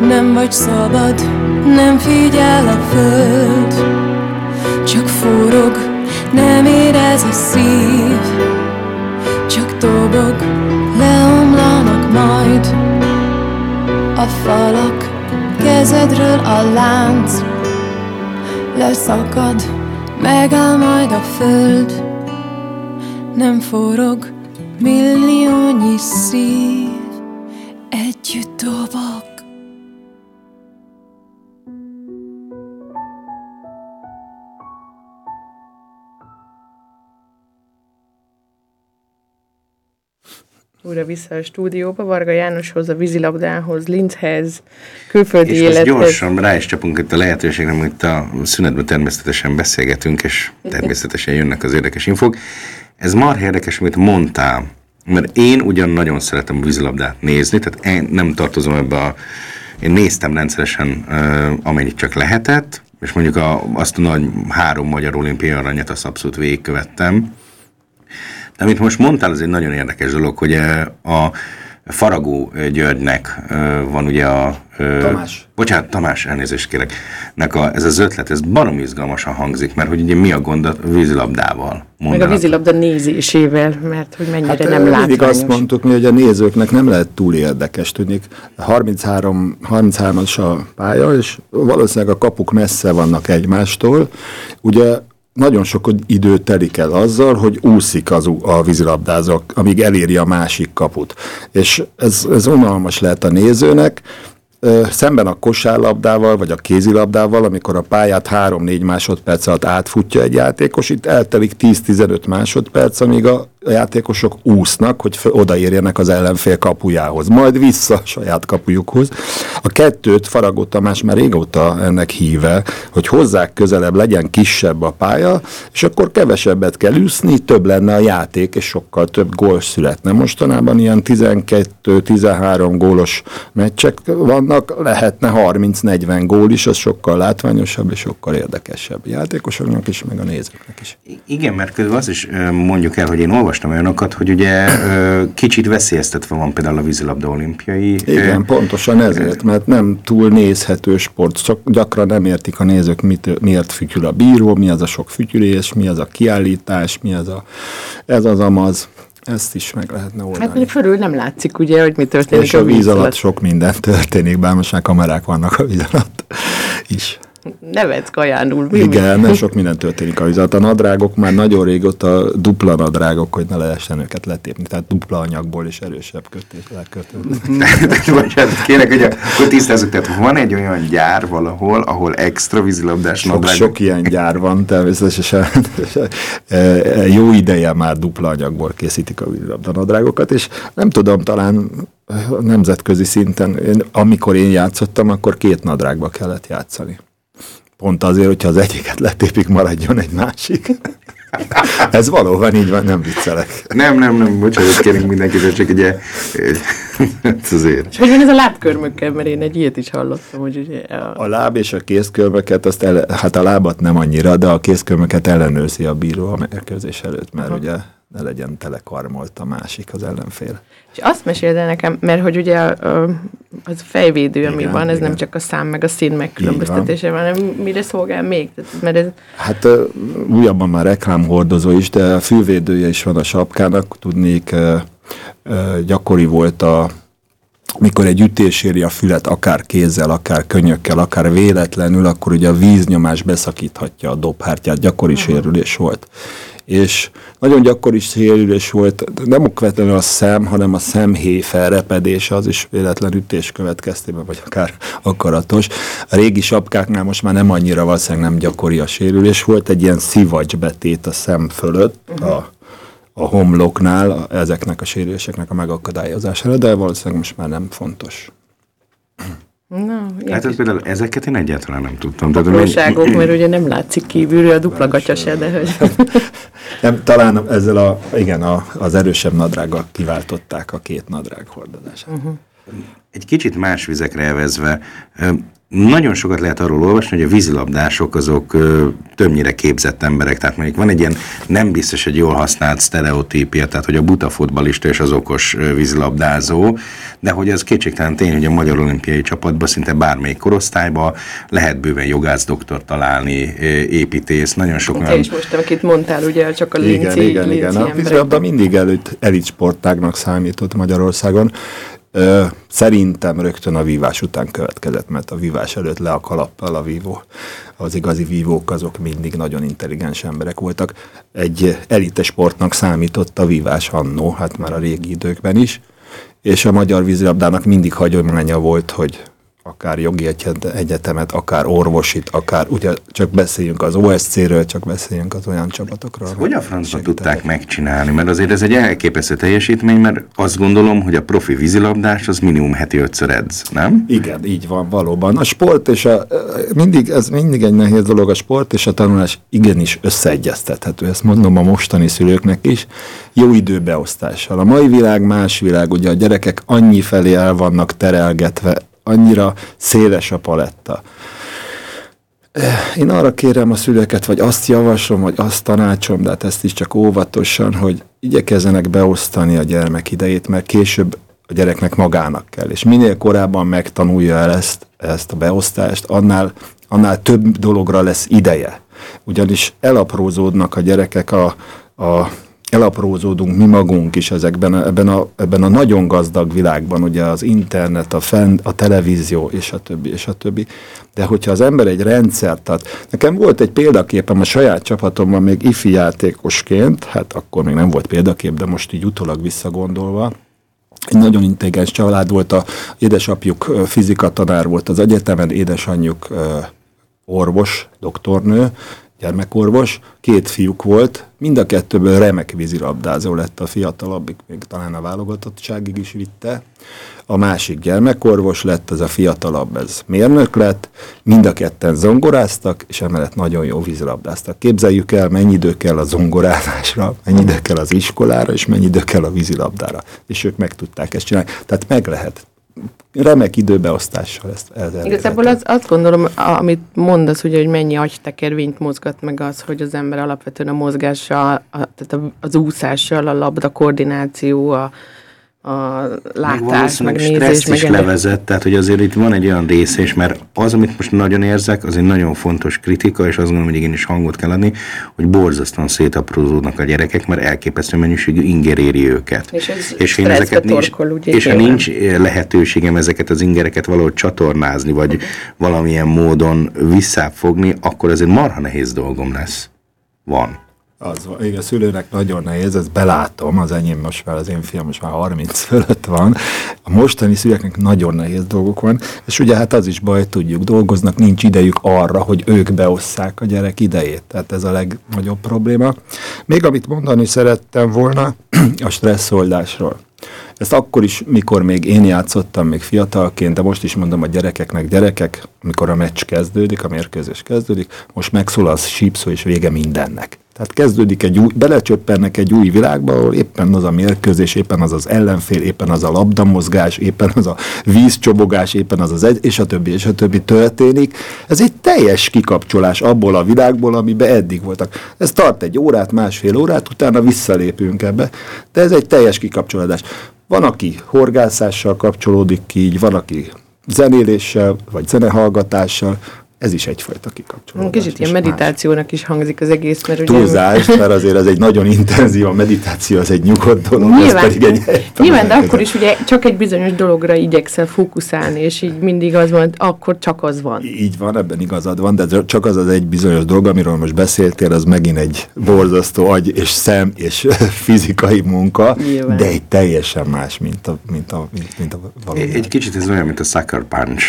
Nem vagy szabad, nem figyel a föld, csak forog, nem érez a szív, csak dobog, leomlanak majd. A falak, kezedről a lánc, leszakad, megáll majd a föld, nem forog, milliónyi szív együtt dobog. Újra vissza a stúdióba, Varga Jánoshoz, a vízilabdához, Linzhez, külföldi És élethez. gyorsan rá is csapunk itt a lehetőségre, amit a szünetben természetesen beszélgetünk, és természetesen jönnek az érdekes infók. Ez már érdekes, amit mondtál, mert én ugyan nagyon szeretem a vízilabdát nézni, tehát én nem tartozom ebbe a... Én néztem rendszeresen, amennyit csak lehetett, és mondjuk a, azt a nagy három magyar olimpiai aranyat azt abszolút végigkövettem. De amit most mondtál, az egy nagyon érdekes dolog, hogy eh, a Faragó Györgynek van ugye a... Tamás. Bocsánat, Tamás, elnézést kérek. Nek a, ez az ötlet, ez barom izgalmasan hangzik, mert hogy ugye mi a gond a vízilabdával? Meg a Mondanak. vízilabda nézésével, mert hogy mennyire Hát nem nem mindig látványos. azt mondtuk mi, hogy a nézőknek nem lehet túl érdekes tudnik. 33, 33-as a pálya, és valószínűleg a kapuk messze vannak egymástól. Ugye nagyon sok idő telik el azzal, hogy úszik az, a vízilabdázó, amíg eléri a másik kaput. És ez, ez unalmas lehet a nézőnek, szemben a kosárlabdával, vagy a kézilabdával, amikor a pályát 3-4 másodperc alatt átfutja egy játékos, itt eltelik 10-15 másodperc, amíg a játékosok úsznak, hogy odaérjenek az ellenfél kapujához, majd vissza a saját kapujukhoz. A kettőt Faragó Tamás már régóta ennek híve, hogy hozzák közelebb, legyen kisebb a pálya, és akkor kevesebbet kell úszni, több lenne a játék, és sokkal több gól születne. Mostanában ilyen 12-13 gólos meccsek vannak, lehetne 30-40 gól is, az sokkal látványosabb és sokkal érdekesebb játékosoknak is, meg a nézőknek is. Igen, mert közben azt is mondjuk el, hogy én olvastam olyanokat, hogy ugye kicsit veszélyeztetve van például a vízilabda olimpiai. Igen, pontosan ezért, mert nem túl nézhető sport, csak gyakran nem értik a nézők, mit, miért fütyül a bíró, mi az a sok fütyülés, mi az a kiállítás, mi az a ez az amaz, ezt is meg lehetne Hát oldani. mondjuk fölül nem látszik ugye, hogy mi történik és a víz alatt sok minden történik, bár most már kamerák vannak a víz alatt is. Nevetsz kajánul. Mi, Igen, nem sok minden történik a alatt. A nadrágok már nagyon régóta dupla nadrágok, hogy ne lehessen őket letépni, tehát dupla anyagból is erősebb kötés. Bocsánat, kérek, hogy akkor tisztázzuk, tehát van egy olyan gyár valahol, ahol extra vízilabdás Sok, nadrág. sok ilyen gyár van természetesen. E, e, Jó ideje már dupla anyagból készítik a vízilabda nadrágokat, és nem tudom, talán nemzetközi szinten, én, amikor én játszottam, akkor két nadrágba kellett játszani. Pont azért, hogyha az egyiket letépik, maradjon egy másik. Ez valóban így van, nem viccelek. Nem, nem, nem, bocsánat, kérünk mindenkitől, csak ugye, ez azért. És hogy van ez a lábkörmökkel, mert én egy ilyet is hallottam, hogy ugye a... A láb és a kézkörmöket, azt ele, hát a lábat nem annyira, de a kézkörmöket ellenőrzi a bíró a mérkőzés előtt, mert ugye ne legyen telekarmolt a másik az ellenfél. És azt meséld el nekem, mert hogy ugye a, a, az fejvédő, ami Igen, van, ez igen. nem csak a szám meg a szín megkülönböztetése, hanem mire szolgál még? Mert ez, Hát újabban már reklámhordozó is, de a fülvédője is van a sapkának, tudnék, gyakori volt a mikor egy ütés éri a fület, akár kézzel, akár könyökkel, akár véletlenül, akkor ugye a víznyomás beszakíthatja a dobhártyát, gyakori sérülés volt. És nagyon gyakori sérülés volt, nem okvetlenül a szem, hanem a szemhéj felrepedése, az is véletlen ütés következtében, vagy akár akaratos. A régi sapkáknál most már nem annyira valószínűleg nem gyakori a sérülés, volt egy ilyen szivacsbetét a szem fölött, a a homloknál ezeknek a sérüléseknek a megakadályozására, de valószínűleg most már nem fontos. Na, Hát ez például ezeket én egyáltalán nem tudtam. Apróságok, mert ugye nem látszik kívülről a dupla gatya se, de hogy... Nem, talán ezzel a, igen, a, az erősebb nadrággal kiváltották a két nadrág hordozását. Uh-huh. Egy kicsit más vizekre elvezve, nagyon sokat lehet arról olvasni, hogy a vízilabdások azok ö, többnyire képzett emberek, tehát mondjuk van egy ilyen nem biztos egy jól használt sztereotípia, tehát hogy a buta futbalista és az okos vízilabdázó, de hogy az kétségtelen tény, hogy a Magyar Olimpiai csapatban szinte bármelyik korosztályban lehet bőven jogász doktor találni, építész, nagyon sok Te olyan... is most, akit mondtál, ugye csak a linci, Igen, igen, linci igen. A vízilabda mindig előtt elit sportágnak számított Magyarországon. Szerintem rögtön a vívás után következett, mert a vívás előtt le a kalappal a vívó. Az igazi vívók azok mindig nagyon intelligens emberek voltak. Egy elite sportnak számított a vívás annó, hát már a régi időkben is. És a magyar vízilabdának mindig hagyománya volt, hogy akár jogi egyet- egyetemet, akár orvosit, akár, ugye csak beszéljünk az OSC-ről, csak beszéljünk az olyan csapatokról. Hogy a francba tudták megcsinálni? Mert azért ez egy elképesztő teljesítmény, mert azt gondolom, hogy a profi vízilabdás az minimum heti ötször edz, nem? Igen, így van, valóban. A sport és a, mindig, ez mindig egy nehéz dolog, a sport és a tanulás igenis összeegyeztethető. Ezt mondom a mostani szülőknek is. Jó időbeosztással. A mai világ más világ, ugye a gyerekek annyi felé el vannak terelgetve, annyira széles a paletta. Én arra kérem a szülőket, vagy azt javaslom, vagy azt tanácsom, de hát ezt is csak óvatosan, hogy igyekezzenek beosztani a gyermek idejét, mert később a gyereknek magának kell. És minél korábban megtanulja el ezt, ezt a beosztást, annál, annál több dologra lesz ideje. Ugyanis elaprózódnak a gyerekek a, a elaprózódunk mi magunk is ezekben a, ebben, a, ebben a nagyon gazdag világban, ugye az internet, a, fenn, a televízió, és a többi, és a többi. De hogyha az ember egy rendszert, tehát nekem volt egy példaképem a saját csapatomban még ifi játékosként, hát akkor még nem volt példakép, de most így utólag visszagondolva, egy nagyon intelligens család volt, a édesapjuk fizika tanár volt az egyetemen, édesanyjuk orvos, doktornő, gyermekorvos, két fiúk volt, mind a kettőből remek vízilabdázó lett a fiatalabbik, még talán a válogatottságig is vitte. A másik gyermekorvos lett, ez a fiatalabb, ez mérnök lett, mind a ketten zongoráztak, és emellett nagyon jó vízilabdáztak. Képzeljük el, mennyi idő kell a zongorázásra, mennyi idő kell az iskolára, és mennyi idő kell a vízilabdára. És ők meg tudták ezt csinálni. Tehát meg lehet remek időbeosztással ezt elérhető. Igazából az, azt gondolom, amit mondasz, ugye, hogy mennyi agytekervényt mozgat meg az, hogy az ember alapvetően a mozgással, a, tehát az úszással, a labda koordináció, a, a látás, meg nézés, stressz meg is ennek- levezet, tehát hogy azért itt van egy olyan rész, és mert az, amit most nagyon érzek, az egy nagyon fontos kritika, és azt gondolom, hogy igenis hangot kell adni, hogy borzasztóan szétaprózódnak a gyerekek, mert elképesztő mennyiségű inger éri őket. És ez és én ezeket nincs, torkol, ugye, és ha nincs eh, lehetőségem ezeket az ingereket valahogy csatornázni, vagy valamilyen módon visszafogni, akkor azért marha nehéz dolgom lesz. Van. Az igen, a szülőnek nagyon nehéz, ezt belátom, az enyém most már, az én fiam most már 30 fölött van. A mostani szülőknek nagyon nehéz dolgok van, és ugye hát az is baj, tudjuk, dolgoznak, nincs idejük arra, hogy ők beosszák a gyerek idejét. Tehát ez a legnagyobb probléma. Még amit mondani szerettem volna a stresszoldásról. Ezt akkor is, mikor még én játszottam, még fiatalként, de most is mondom a gyerekeknek, gyerekek, amikor a meccs kezdődik, a mérkőzés kezdődik, most megszól az sípszó és vége mindennek. Tehát kezdődik egy új, belecsöppennek egy új világba, ahol éppen az a mérkőzés, éppen az az ellenfél, éppen az a labdamozgás, éppen az a vízcsobogás, éppen az az egy, és a többi, és a többi történik. Ez egy teljes kikapcsolás abból a világból, amiben eddig voltak. Ez tart egy órát, másfél órát, utána visszalépünk ebbe, de ez egy teljes kikapcsolódás. Van, aki horgászással kapcsolódik ki, így van, aki zenéléssel, vagy zenehallgatással, ez is egyfajta kikapcsolódás. Kicsit ilyen meditációnak is hangzik az egész, mert ugye... Túlzás, mert azért az egy nagyon intenzív, a meditáció az egy nyugodt dolog, ez Nyilván, pedig egy nyilván de akkor is ugye csak egy bizonyos dologra igyekszel fókuszálni, és így mindig az van, akkor csak az van. Így van, ebben igazad van, de csak az az egy bizonyos dolog, amiről most beszéltél, az megint egy borzasztó agy és szem és fizikai munka, Nyilván. de egy teljesen más, mint a, mint a, mint, mint a valóság. Egy kicsit ez olyan, mint a Sucker Punch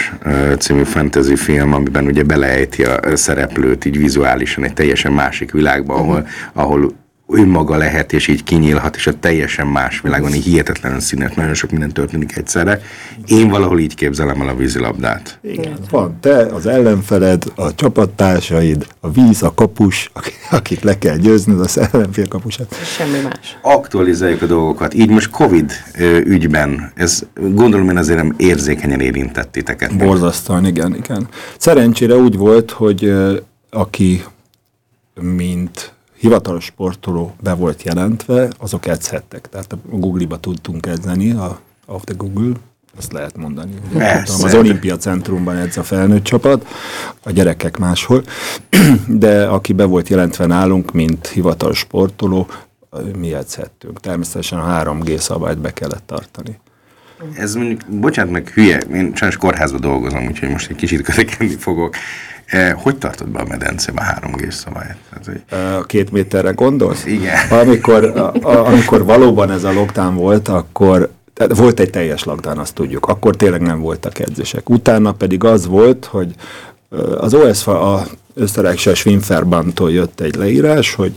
című fantasy film, amiben ugye beleejti a szereplőt így vizuálisan egy teljesen másik világba, ahol, ahol önmaga lehet, és így kinyílhat, és a teljesen más világon, így hihetetlenül színes, nagyon sok minden történik egyszerre. Én valahol így képzelem el a vízilabdát. Igen, van te, az ellenfeled, a csapattársaid, a víz, a kapus, ak- akit le kell győznöd, az ellenfél kapusát. Semmi más. Aktualizáljuk a dolgokat. Így most Covid ügyben, ez gondolom én azért nem érzékenyen érintett titeket. Borzasztóan, igen, igen. Szerencsére úgy volt, hogy aki mint hivatalos sportoló be volt jelentve, azok edzhettek. Tehát a Google-ba tudtunk edzeni, a Off the Google, azt lehet mondani. Tudom, az Olimpia Centrumban edz a felnőtt csapat, a gyerekek máshol, de aki be volt jelentve nálunk, mint hivatalos sportoló, mi edzhettünk. Természetesen a 3G szabályt be kellett tartani. Ez mondjuk, bocsánat meg hülye, én sajnos kórházban dolgozom, úgyhogy most egy kicsit kötekedni fogok. Eh, Hogy tartod be a medencébe a 3G szabályt? Tehát, hogy A két méterre gondolsz? Igen. Amikor, a, a, amikor valóban ez a lockdown volt, akkor tehát volt egy teljes lockdown, azt tudjuk. Akkor tényleg nem voltak edzések. Utána pedig az volt, hogy ö, az OSF, a Österreichische Schwimmverbandtól jött egy leírás, hogy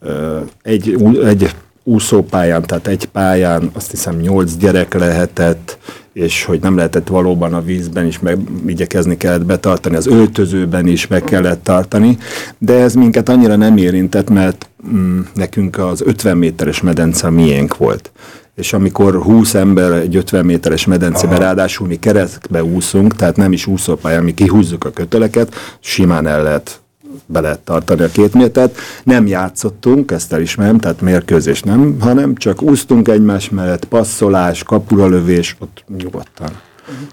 ö, egy, egy úszópályán, tehát egy pályán azt hiszem nyolc gyerek lehetett, és hogy nem lehetett valóban a vízben is meg igyekezni kellett betartani, az öltözőben is meg kellett tartani, de ez minket annyira nem érintett, mert mm, nekünk az 50 méteres medence a miénk volt. És amikor 20 ember egy 50 méteres medencébe, ráadásul mi keresztbe úszunk, tehát nem is úszópályán, mi kihúzzuk a köteleket, simán el lehet be lehet tartani a két métert. Nem játszottunk, ezt elismerem, tehát mérkőzés nem, hanem csak úsztunk egymás mellett, passzolás, kapuralövés, ott nyugodtan,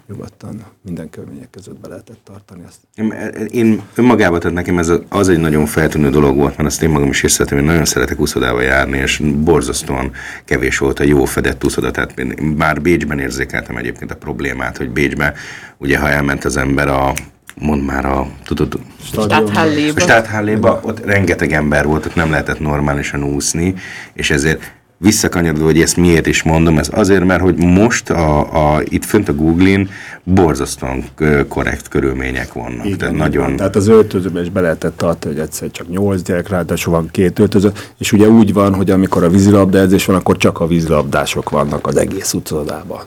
nyugodtan minden körülmények között be lehetett tartani ezt. Én, én önmagában, tehát nekem ez az egy nagyon feltűnő dolog volt, mert azt én magam is észrevettem, hogy nagyon szeretek úszodába járni, és borzasztóan kevés volt a jó fedett úszoda, tehát én már Bécsben érzékeltem egyébként a problémát, hogy Bécsben, ugye ha elment az ember a mond már a, tudod, a Stadthalléba. Stadthalléba, ott rengeteg ember volt, ott nem lehetett normálisan úszni, és ezért visszakanyarodva, hogy ezt miért is mondom, ez azért, mert hogy most a, a, itt fönt a Google-in borzasztóan korrekt körülmények vannak. Igen, tehát nagyon. Tehát az öltözőben is be lehetett tartani, hogy egyszer csak nyolc gyerek, ráadásul van két öltöző, és ugye úgy van, hogy amikor a vízilabda edzés van, akkor csak a vízilabdások vannak az egész utcodában.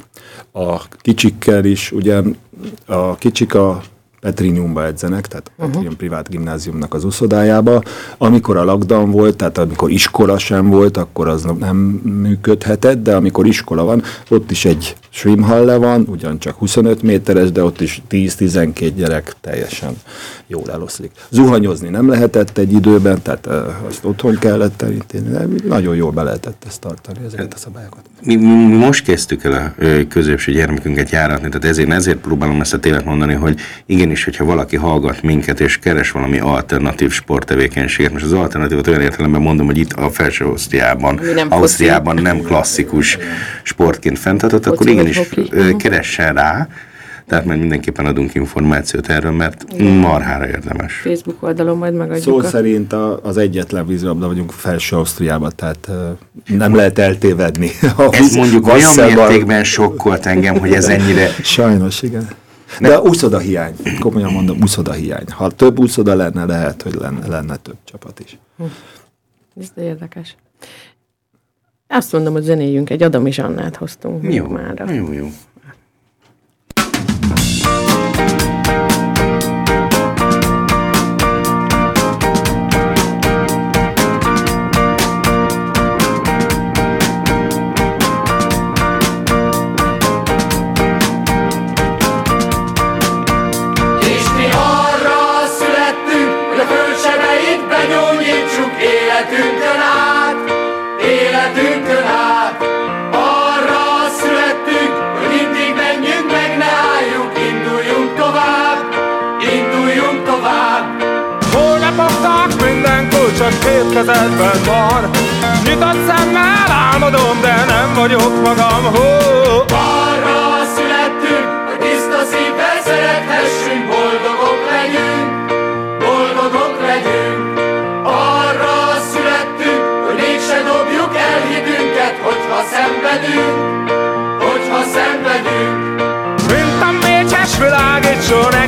A kicsikkel is, ugye a kicsik a Petriniumba edzenek, tehát Petrinium privát gimnáziumnak az uszodájába. Amikor a lockdown volt, tehát amikor iskola sem volt, akkor az nem működhetett, de amikor iskola van, ott is egy swimhalle van, ugyancsak 25 méteres, de ott is 10-12 gyerek teljesen jól eloszlik. Zuhanyozni nem lehetett egy időben, tehát azt otthon kellett elintézni, de nagyon jól be lehetett ezt tartani, ezeket a szabályokat. mi, mi most kezdtük el a középső gyermekünket járatni, tehát ezért, ezért próbálom ezt a tévet mondani, hogy igenis, hogyha valaki hallgat minket, és keres valami alternatív sporttevékenységet, most az alternatívot olyan értelemben mondom, hogy itt a felső osztriában, Ami nem Ausztriában nem klasszikus sportként fenntartott, akkor Foci igenis hoki. Mhm. keressen rá, tehát mert mindenképpen adunk információt erről, mert marhára érdemes. Facebook oldalon majd megadjuk Szó a... szerint a, az egyetlen vízilabda vagyunk felső Ausztriában, tehát nem lehet eltévedni. Ez mondjuk olyan mértékben sokkolt engem, hogy ez ennyire Sajnos, igen. De a úszoda hiány, komolyan mondom, úszoda hiány. Ha több úszoda lenne, lehet, hogy lenne, lenne több csapat is. Ez de érdekes. Azt mondom, hogy zenéljünk, egy Adam és Annát hoztunk jó, mára. jó, jó.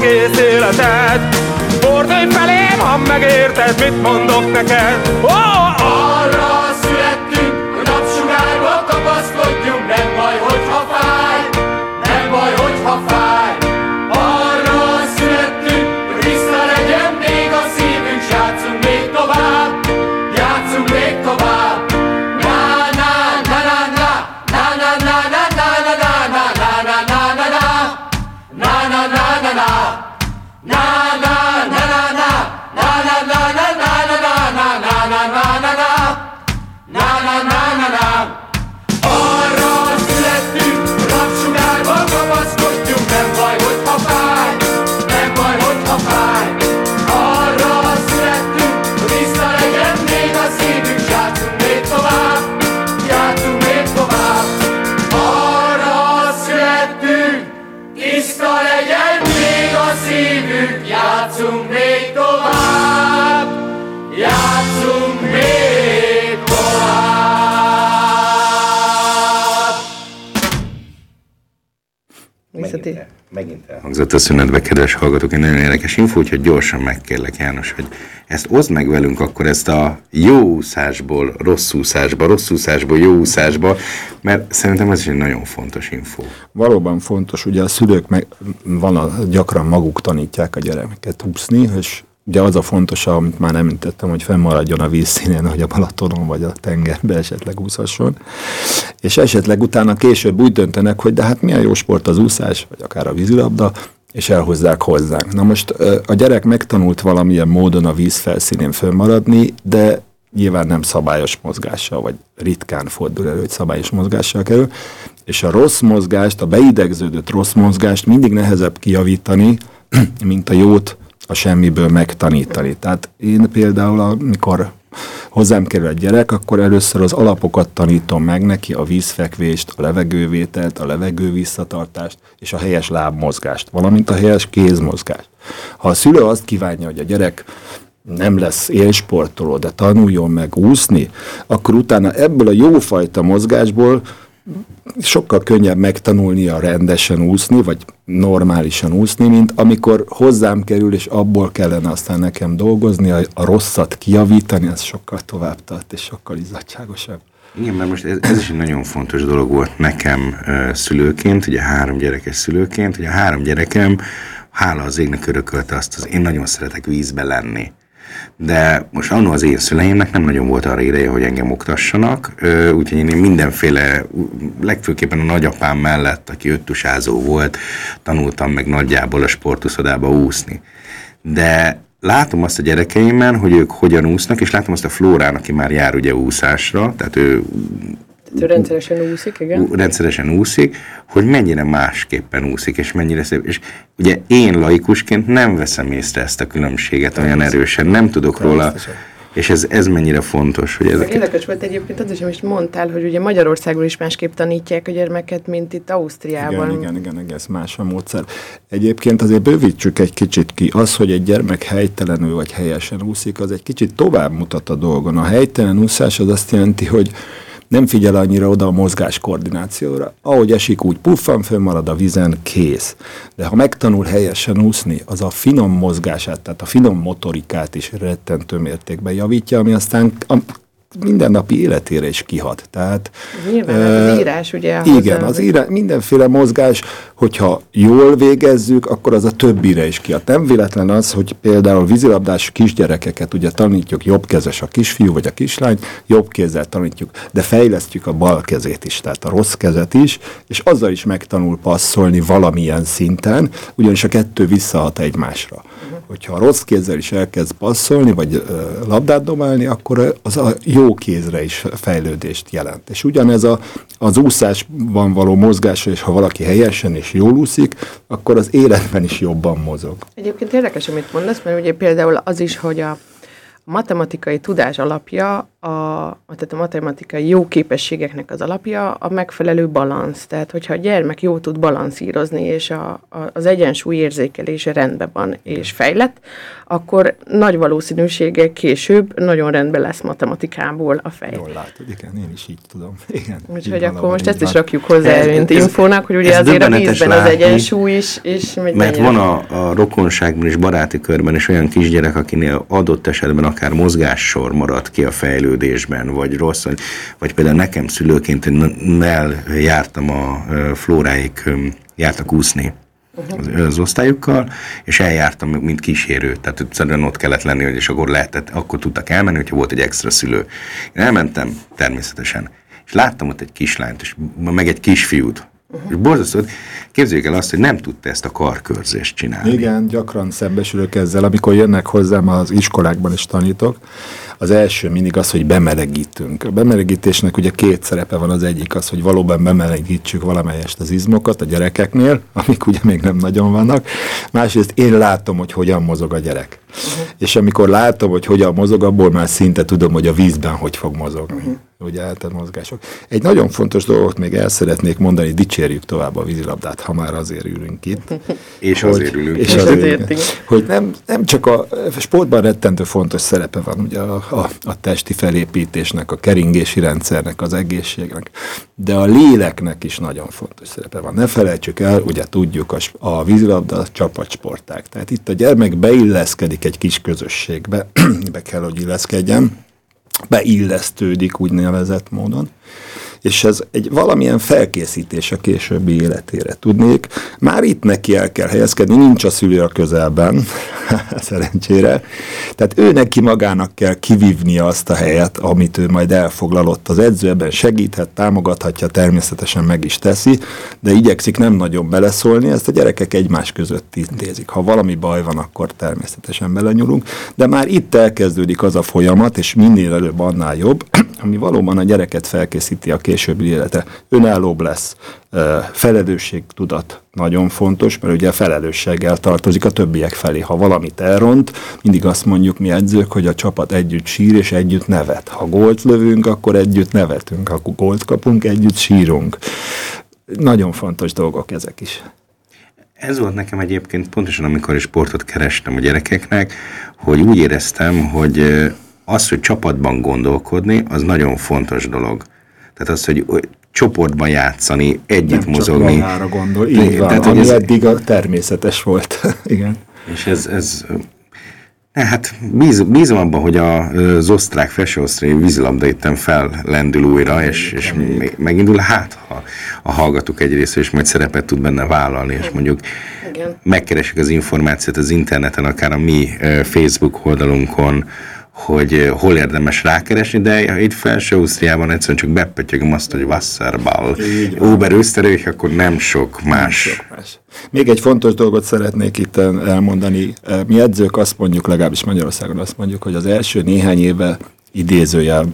Egész életed. Fordulj felém, ha megérted, mit mondok neked. Oh, elhangzott a szünetbe, kedves hallgatók, egy nagyon érdekes info, úgyhogy gyorsan megkérlek János, hogy ezt oszd meg velünk akkor ezt a jó úszásból rossz úszásba, rossz úszásból jó úszásba, mert szerintem ez is egy nagyon fontos info. Valóban fontos, ugye a szülők meg van a, gyakran maguk tanítják a gyerekeket úszni, és ugye az a fontos, amit már említettem, hogy fennmaradjon a vízszínen, hogy a Balatonon vagy a tengerbe esetleg úszhasson. És esetleg utána később úgy döntenek, hogy de hát milyen jó sport az úszás, vagy akár a vízilabda, és elhozzák hozzánk. Na most a gyerek megtanult valamilyen módon a víz felszínén fönnmaradni, de nyilván nem szabályos mozgással, vagy ritkán fordul elő, hogy szabályos mozgással kerül, és a rossz mozgást, a beidegződött rossz mozgást mindig nehezebb kijavítani, mint a jót a semmiből megtanítani. Tehát én például, amikor hozzám kerül egy gyerek, akkor először az alapokat tanítom meg neki, a vízfekvést, a levegővételt, a levegő visszatartást és a helyes lábmozgást, valamint a helyes kézmozgást. Ha a szülő azt kívánja, hogy a gyerek nem lesz élsportoló, de tanuljon meg úszni, akkor utána ebből a jófajta mozgásból sokkal könnyebb megtanulnia rendesen úszni, vagy normálisan úszni, mint amikor hozzám kerül, és abból kellene aztán nekem dolgozni, a, a rosszat kijavítani, az sokkal tovább tart, és sokkal izzadságosabb. Igen, mert most ez, ez is egy nagyon fontos dolog volt nekem szülőként, ugye három gyerekes szülőként, ugye a három gyerekem, hála az égnek örökölte azt, az én nagyon szeretek vízbe lenni. De most annó az én szüleimnek nem nagyon volt arra ideje, hogy engem oktassanak, úgyhogy én mindenféle, legfőképpen a nagyapám mellett, aki öttusázó volt, tanultam meg nagyjából a sportuszodába úszni. De látom azt a gyerekeimben, hogy ők hogyan úsznak, és látom azt a Flórán, aki már jár ugye úszásra, tehát ő Tehát ő rendszeresen úszik, igen? rendszeresen úszik, hogy mennyire másképpen úszik, és mennyire szép. És ugye én laikusként nem veszem észre ezt a különbséget olyan erősen, nem tudok róla, és ez, ez mennyire fontos, hogy ezeket... Érdekes volt egyébként az is, amit mondtál, hogy ugye Magyarországon is másképp tanítják a gyermeket, mint itt Ausztriában. Igen, igen, igen, egész más a módszer. Egyébként azért bővítsük egy kicsit ki. Az, hogy egy gyermek helytelenül vagy helyesen úszik, az egy kicsit tovább mutat a dolgon. A helytelen úszás az azt jelenti, hogy nem figyel annyira oda a mozgás koordinációra. Ahogy esik, úgy puffan, fönnmarad a vízen, kész. De ha megtanul helyesen úszni, az a finom mozgását, tehát a finom motorikát is rettentő mértékben javítja, ami aztán mindennapi életére is kihat. Tehát, Nyilván hát az írás ugye Igen, az írás, mindenféle mozgás, hogyha jól végezzük, akkor az a többire is kihat. Nem véletlen az, hogy például vízilabdás kisgyerekeket ugye tanítjuk, jobbkezes a kisfiú vagy a kislány, jobb kézzel tanítjuk, de fejlesztjük a bal kezét is, tehát a rossz kezet is, és azzal is megtanul passzolni valamilyen szinten, ugyanis a kettő visszahat egymásra. Hogyha rossz kézzel is elkezd passzolni, vagy labdát dobálni, akkor az a jó kézre is fejlődést jelent. És ugyanez a, az úszásban való mozgás, és ha valaki helyesen és jól úszik, akkor az életben is jobban mozog. Egyébként érdekes, amit mondasz, mert ugye például az is, hogy a, A matematikai tudás alapja, a, tehát a matematikai jó képességeknek az alapja a megfelelő balansz. Tehát, hogyha a gyermek jó tud balanszírozni, és a, a, az egyensúly érzékelése rendben van és fejlett, akkor nagy valószínűséggel később nagyon rendben lesz matematikából a fej. Jól látod, igen, én is így tudom. Igen, Úgyhogy akkor most ezt is rakjuk hozzá, mint infónak, hogy ugye ez azért a vízben az látni, egyensúly is, és Mert van a, a rokonságban és baráti körben is olyan kisgyerek, akinél adott esetben akár mozgássor marad ki a fejlődésben, vagy rossz, vagy, például nekem szülőként én jártam a flóráik, jártak úszni az, az osztályukkal, és eljártam mint kísérő, tehát egyszerűen ott kellett lenni, hogy és akkor lehetett, akkor tudtak elmenni, hogyha volt egy extra szülő. Én elmentem természetesen, és láttam ott egy kislányt, és meg egy kisfiút, és borzasztó, képzeljük el azt, hogy nem tudta ezt a karkörzést csinálni. Igen, gyakran szembesülök ezzel, amikor jönnek hozzám az iskolákban is tanítok. Az első mindig az, hogy bemelegítünk. A bemelegítésnek ugye két szerepe van, az egyik az, hogy valóban bemelegítsük valamelyest az izmokat a gyerekeknél, amik ugye még nem nagyon vannak. Másrészt én látom, hogy hogyan mozog a gyerek. Uh-huh. És amikor látom, hogy hogyan mozog, abból már szinte tudom, hogy a vízben hogy fog mozogni. Uh-huh. Ugye hát a mozgások. Egy nagyon fontos dolgot még el szeretnék mondani, dicsérjük tovább a vízilabdát, ha már azért ülünk itt. És azért ülünk. És azért, azért, hogy nem, nem csak a sportban rettentő fontos szerepe van ugye a, a, a testi felépítésnek, a keringési rendszernek, az egészségnek, de a léleknek is nagyon fontos szerepe van. Ne felejtsük el, ugye tudjuk, a, a vízilabda a csapatsportág. Tehát itt a gyermek beilleszkedik egy kis közösségbe, be kell, hogy illeszkedjen, beillesztődik úgynevezett módon, és ez egy valamilyen felkészítés a későbbi életére tudnék. Már itt neki el kell helyezkedni, nincs a szülő a közelben, szerencsére. Tehát ő neki magának kell kivívnia azt a helyet, amit ő majd elfoglalott. Az edző ebben segíthet, támogathatja, természetesen meg is teszi, de igyekszik nem nagyon beleszólni, ezt a gyerekek egymás között intézik. Ha valami baj van, akkor természetesen belenyúlunk, de már itt elkezdődik az a folyamat, és minél előbb annál jobb, ami valóban a gyereket felkészíti a későbbi élete. Önállóbb lesz, felelősségtudat nagyon fontos, mert ugye a felelősséggel tartozik a többiek felé. Ha valamit elront, mindig azt mondjuk mi edzők, hogy a csapat együtt sír és együtt nevet. Ha gólt lövünk, akkor együtt nevetünk, ha gólt kapunk, együtt sírunk. Nagyon fontos dolgok ezek is. Ez volt nekem egyébként pontosan, amikor is sportot kerestem a gyerekeknek, hogy úgy éreztem, hogy az, hogy csapatban gondolkodni, az nagyon fontos dolog. Tehát az, hogy csoportban játszani, együtt Nem mozogni. csak magára gondol. Így van, Tehát, ami ez, eddig a természetes volt. Igen. és ez, ez ne, hát bíz, bízom abban, hogy a, az osztrák, felsőosztrai vízilabda itten fellendül újra, és, és me- megindul, hát ha a hallgatók egy része is majd szerepet tud benne vállalni, és mondjuk Igen. megkeresik az információt az interneten, akár a mi Facebook oldalunkon, hogy ö, hol érdemes rákeresni, de itt felső Ausztriában egyszerűen csak bepötyögöm azt, hogy Wasserball, Uber Österreich, akkor nem sok más. Sok más. Még egy fontos dolgot szeretnék itt elmondani. Mi edzők azt mondjuk, legalábbis Magyarországon azt mondjuk, hogy az első néhány éve idézőjel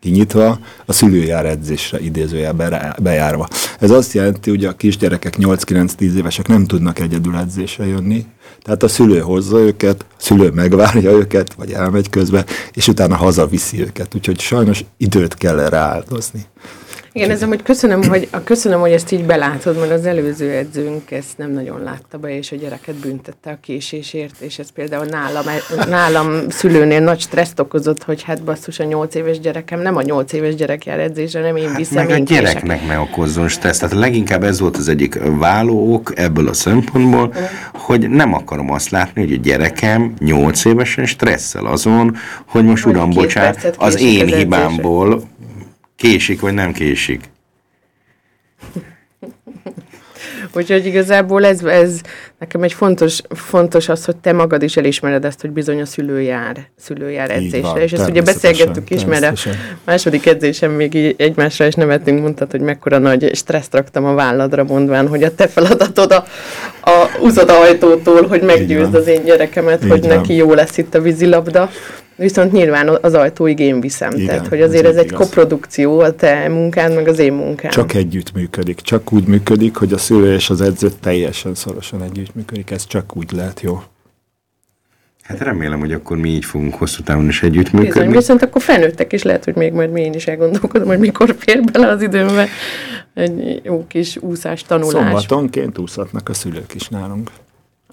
kinyitva, a szülő jár edzésre idézőjel berá- bejárva. Ez azt jelenti, hogy a kisgyerekek 8-9-10 évesek nem tudnak egyedül edzésre jönni, tehát a szülő hozza őket, a szülő megvárja őket, vagy elmegy közben, és utána hazaviszi őket. Úgyhogy sajnos időt kell erre áldozni. Igen, ez amúgy köszönöm, hogy, a, köszönöm, hogy ezt így belátod, mert az előző edzőnk ezt nem nagyon látta be, és a gyereket büntette a késésért, és ez például nálam, nálam szülőnél nagy stresszt okozott, hogy hát basszus a nyolc éves gyerekem, nem a nyolc éves gyerek jár edzésre, nem én Hát viszem, meg a én kések. gyereknek ne okozzon stressz. Tehát leginkább ez volt az egyik váló ok ebből a szempontból, hogy nem akarom azt látni, hogy a gyerekem 8 évesen stresszel azon, hogy most uram, bocsánat, az én hibámból késik vagy nem késik. Úgyhogy igazából ez, ez nekem egy fontos, fontos az, hogy te magad is elismered ezt, hogy bizony a szülő jár, szülő jár edzésre. van, és ezt ugye beszélgettük is, mert a második edzésem még így egymásra is nevettünk, mondtad, hogy mekkora nagy stresszt raktam a válladra, mondván, hogy a te feladatod a, a uzad ajtótól, hogy meggyőzd az én gyerekemet, Így hogy van. neki jó lesz itt a vízilabda. Viszont nyilván az ajtóig én viszem. Igen, Tehát, hogy ez azért ez így egy igaz. koprodukció, a te munkád, meg az én munkám. Csak együtt működik. Csak úgy működik, hogy a szülő és az edző teljesen szorosan együtt működik. Ez csak úgy lehet jó. Hát remélem, hogy akkor mi így fogunk hosszú távon is Bizony, együttműködni. viszont akkor felnőttek is lehet, hogy még majd mi én is elgondolkodom, hogy mikor fér bele az időmbe egy jó kis úszás tanulás. Szombatonként úszhatnak a szülők is nálunk.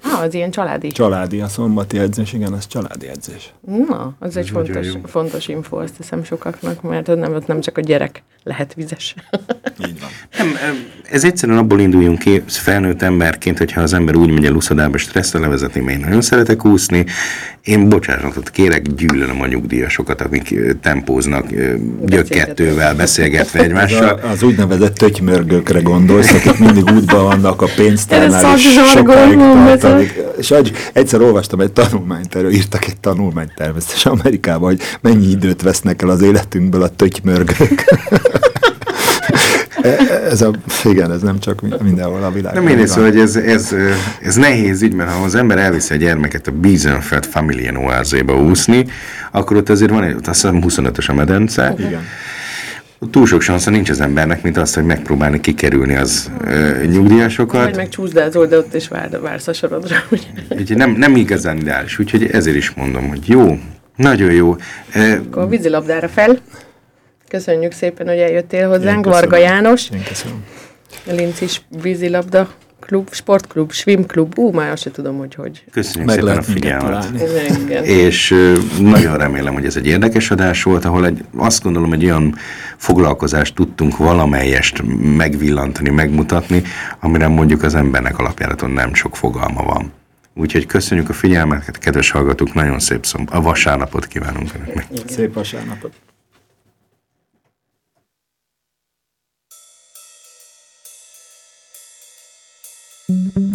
Ah, az ilyen családi. Családi a szombati edzés, igen, az családi edzés. Na, az egy nagyon fontos, jó. fontos info, azt hiszem sokaknak, mert az nem, az nem csak a gyerek lehet vizes. Így van. Nem, ez egyszerűen abból induljunk ki, felnőtt emberként, hogyha az ember úgy megy el uszodába stresszre levezetni, mert én nagyon szeretek úszni, én bocsánatot kérek, gyűlölöm a nyugdíjasokat, akik ö, tempóznak, gyökkettővel, beszélgetve Az, egymással. a, az úgynevezett tötymörgőkre gondolsz, akik mindig útban vannak a pénztárnál, Ez és sokáig mondom, tartanak. És egyszer olvastam egy tanulmányt erről, írtak egy tanulmányt természetesen Amerikában, hogy mennyi időt vesznek el az életünkből a tötymörgők. ez a, igen, ez nem csak mindenhol a világban. Nem én szóval, hogy ez, ez, ez nehéz ügy, mert ha az ember elviszi a gyermeket a Biesenfeld Familien oázéba úszni, akkor ott azért van egy, azt hiszem 25-ös a medence, Igen. Túl sok sansza nincs az embernek, mint az, hogy megpróbálni kikerülni az ö, nyugdíjasokat. Vagy meg csúszdázol, de ott is vár, vársz a sorodra. ugye? Úgyhogy nem, nem igazán ideális, úgyhogy ezért is mondom, hogy jó, nagyon jó. E, Akkor a vízilabdára fel. Köszönjük szépen, hogy eljöttél hozzánk, Varga. János, Én köszönöm. a Lincis vízilabda klub, sportklub, swimklub, ú, már azt se tudom, hogy hogy. köszönjük Meg szépen a figyelmet. És nagyon remélem, hogy ez egy érdekes adás volt, ahol egy, azt gondolom, egy olyan foglalkozást tudtunk valamelyest megvillantani, megmutatni, amire mondjuk az embernek alapjáraton nem sok fogalma van. Úgyhogy köszönjük a figyelmet, kedves hallgatók, nagyon szép szomb- a vasárnapot kívánunk önöknek. Szép vasárnapot. Mm-hmm.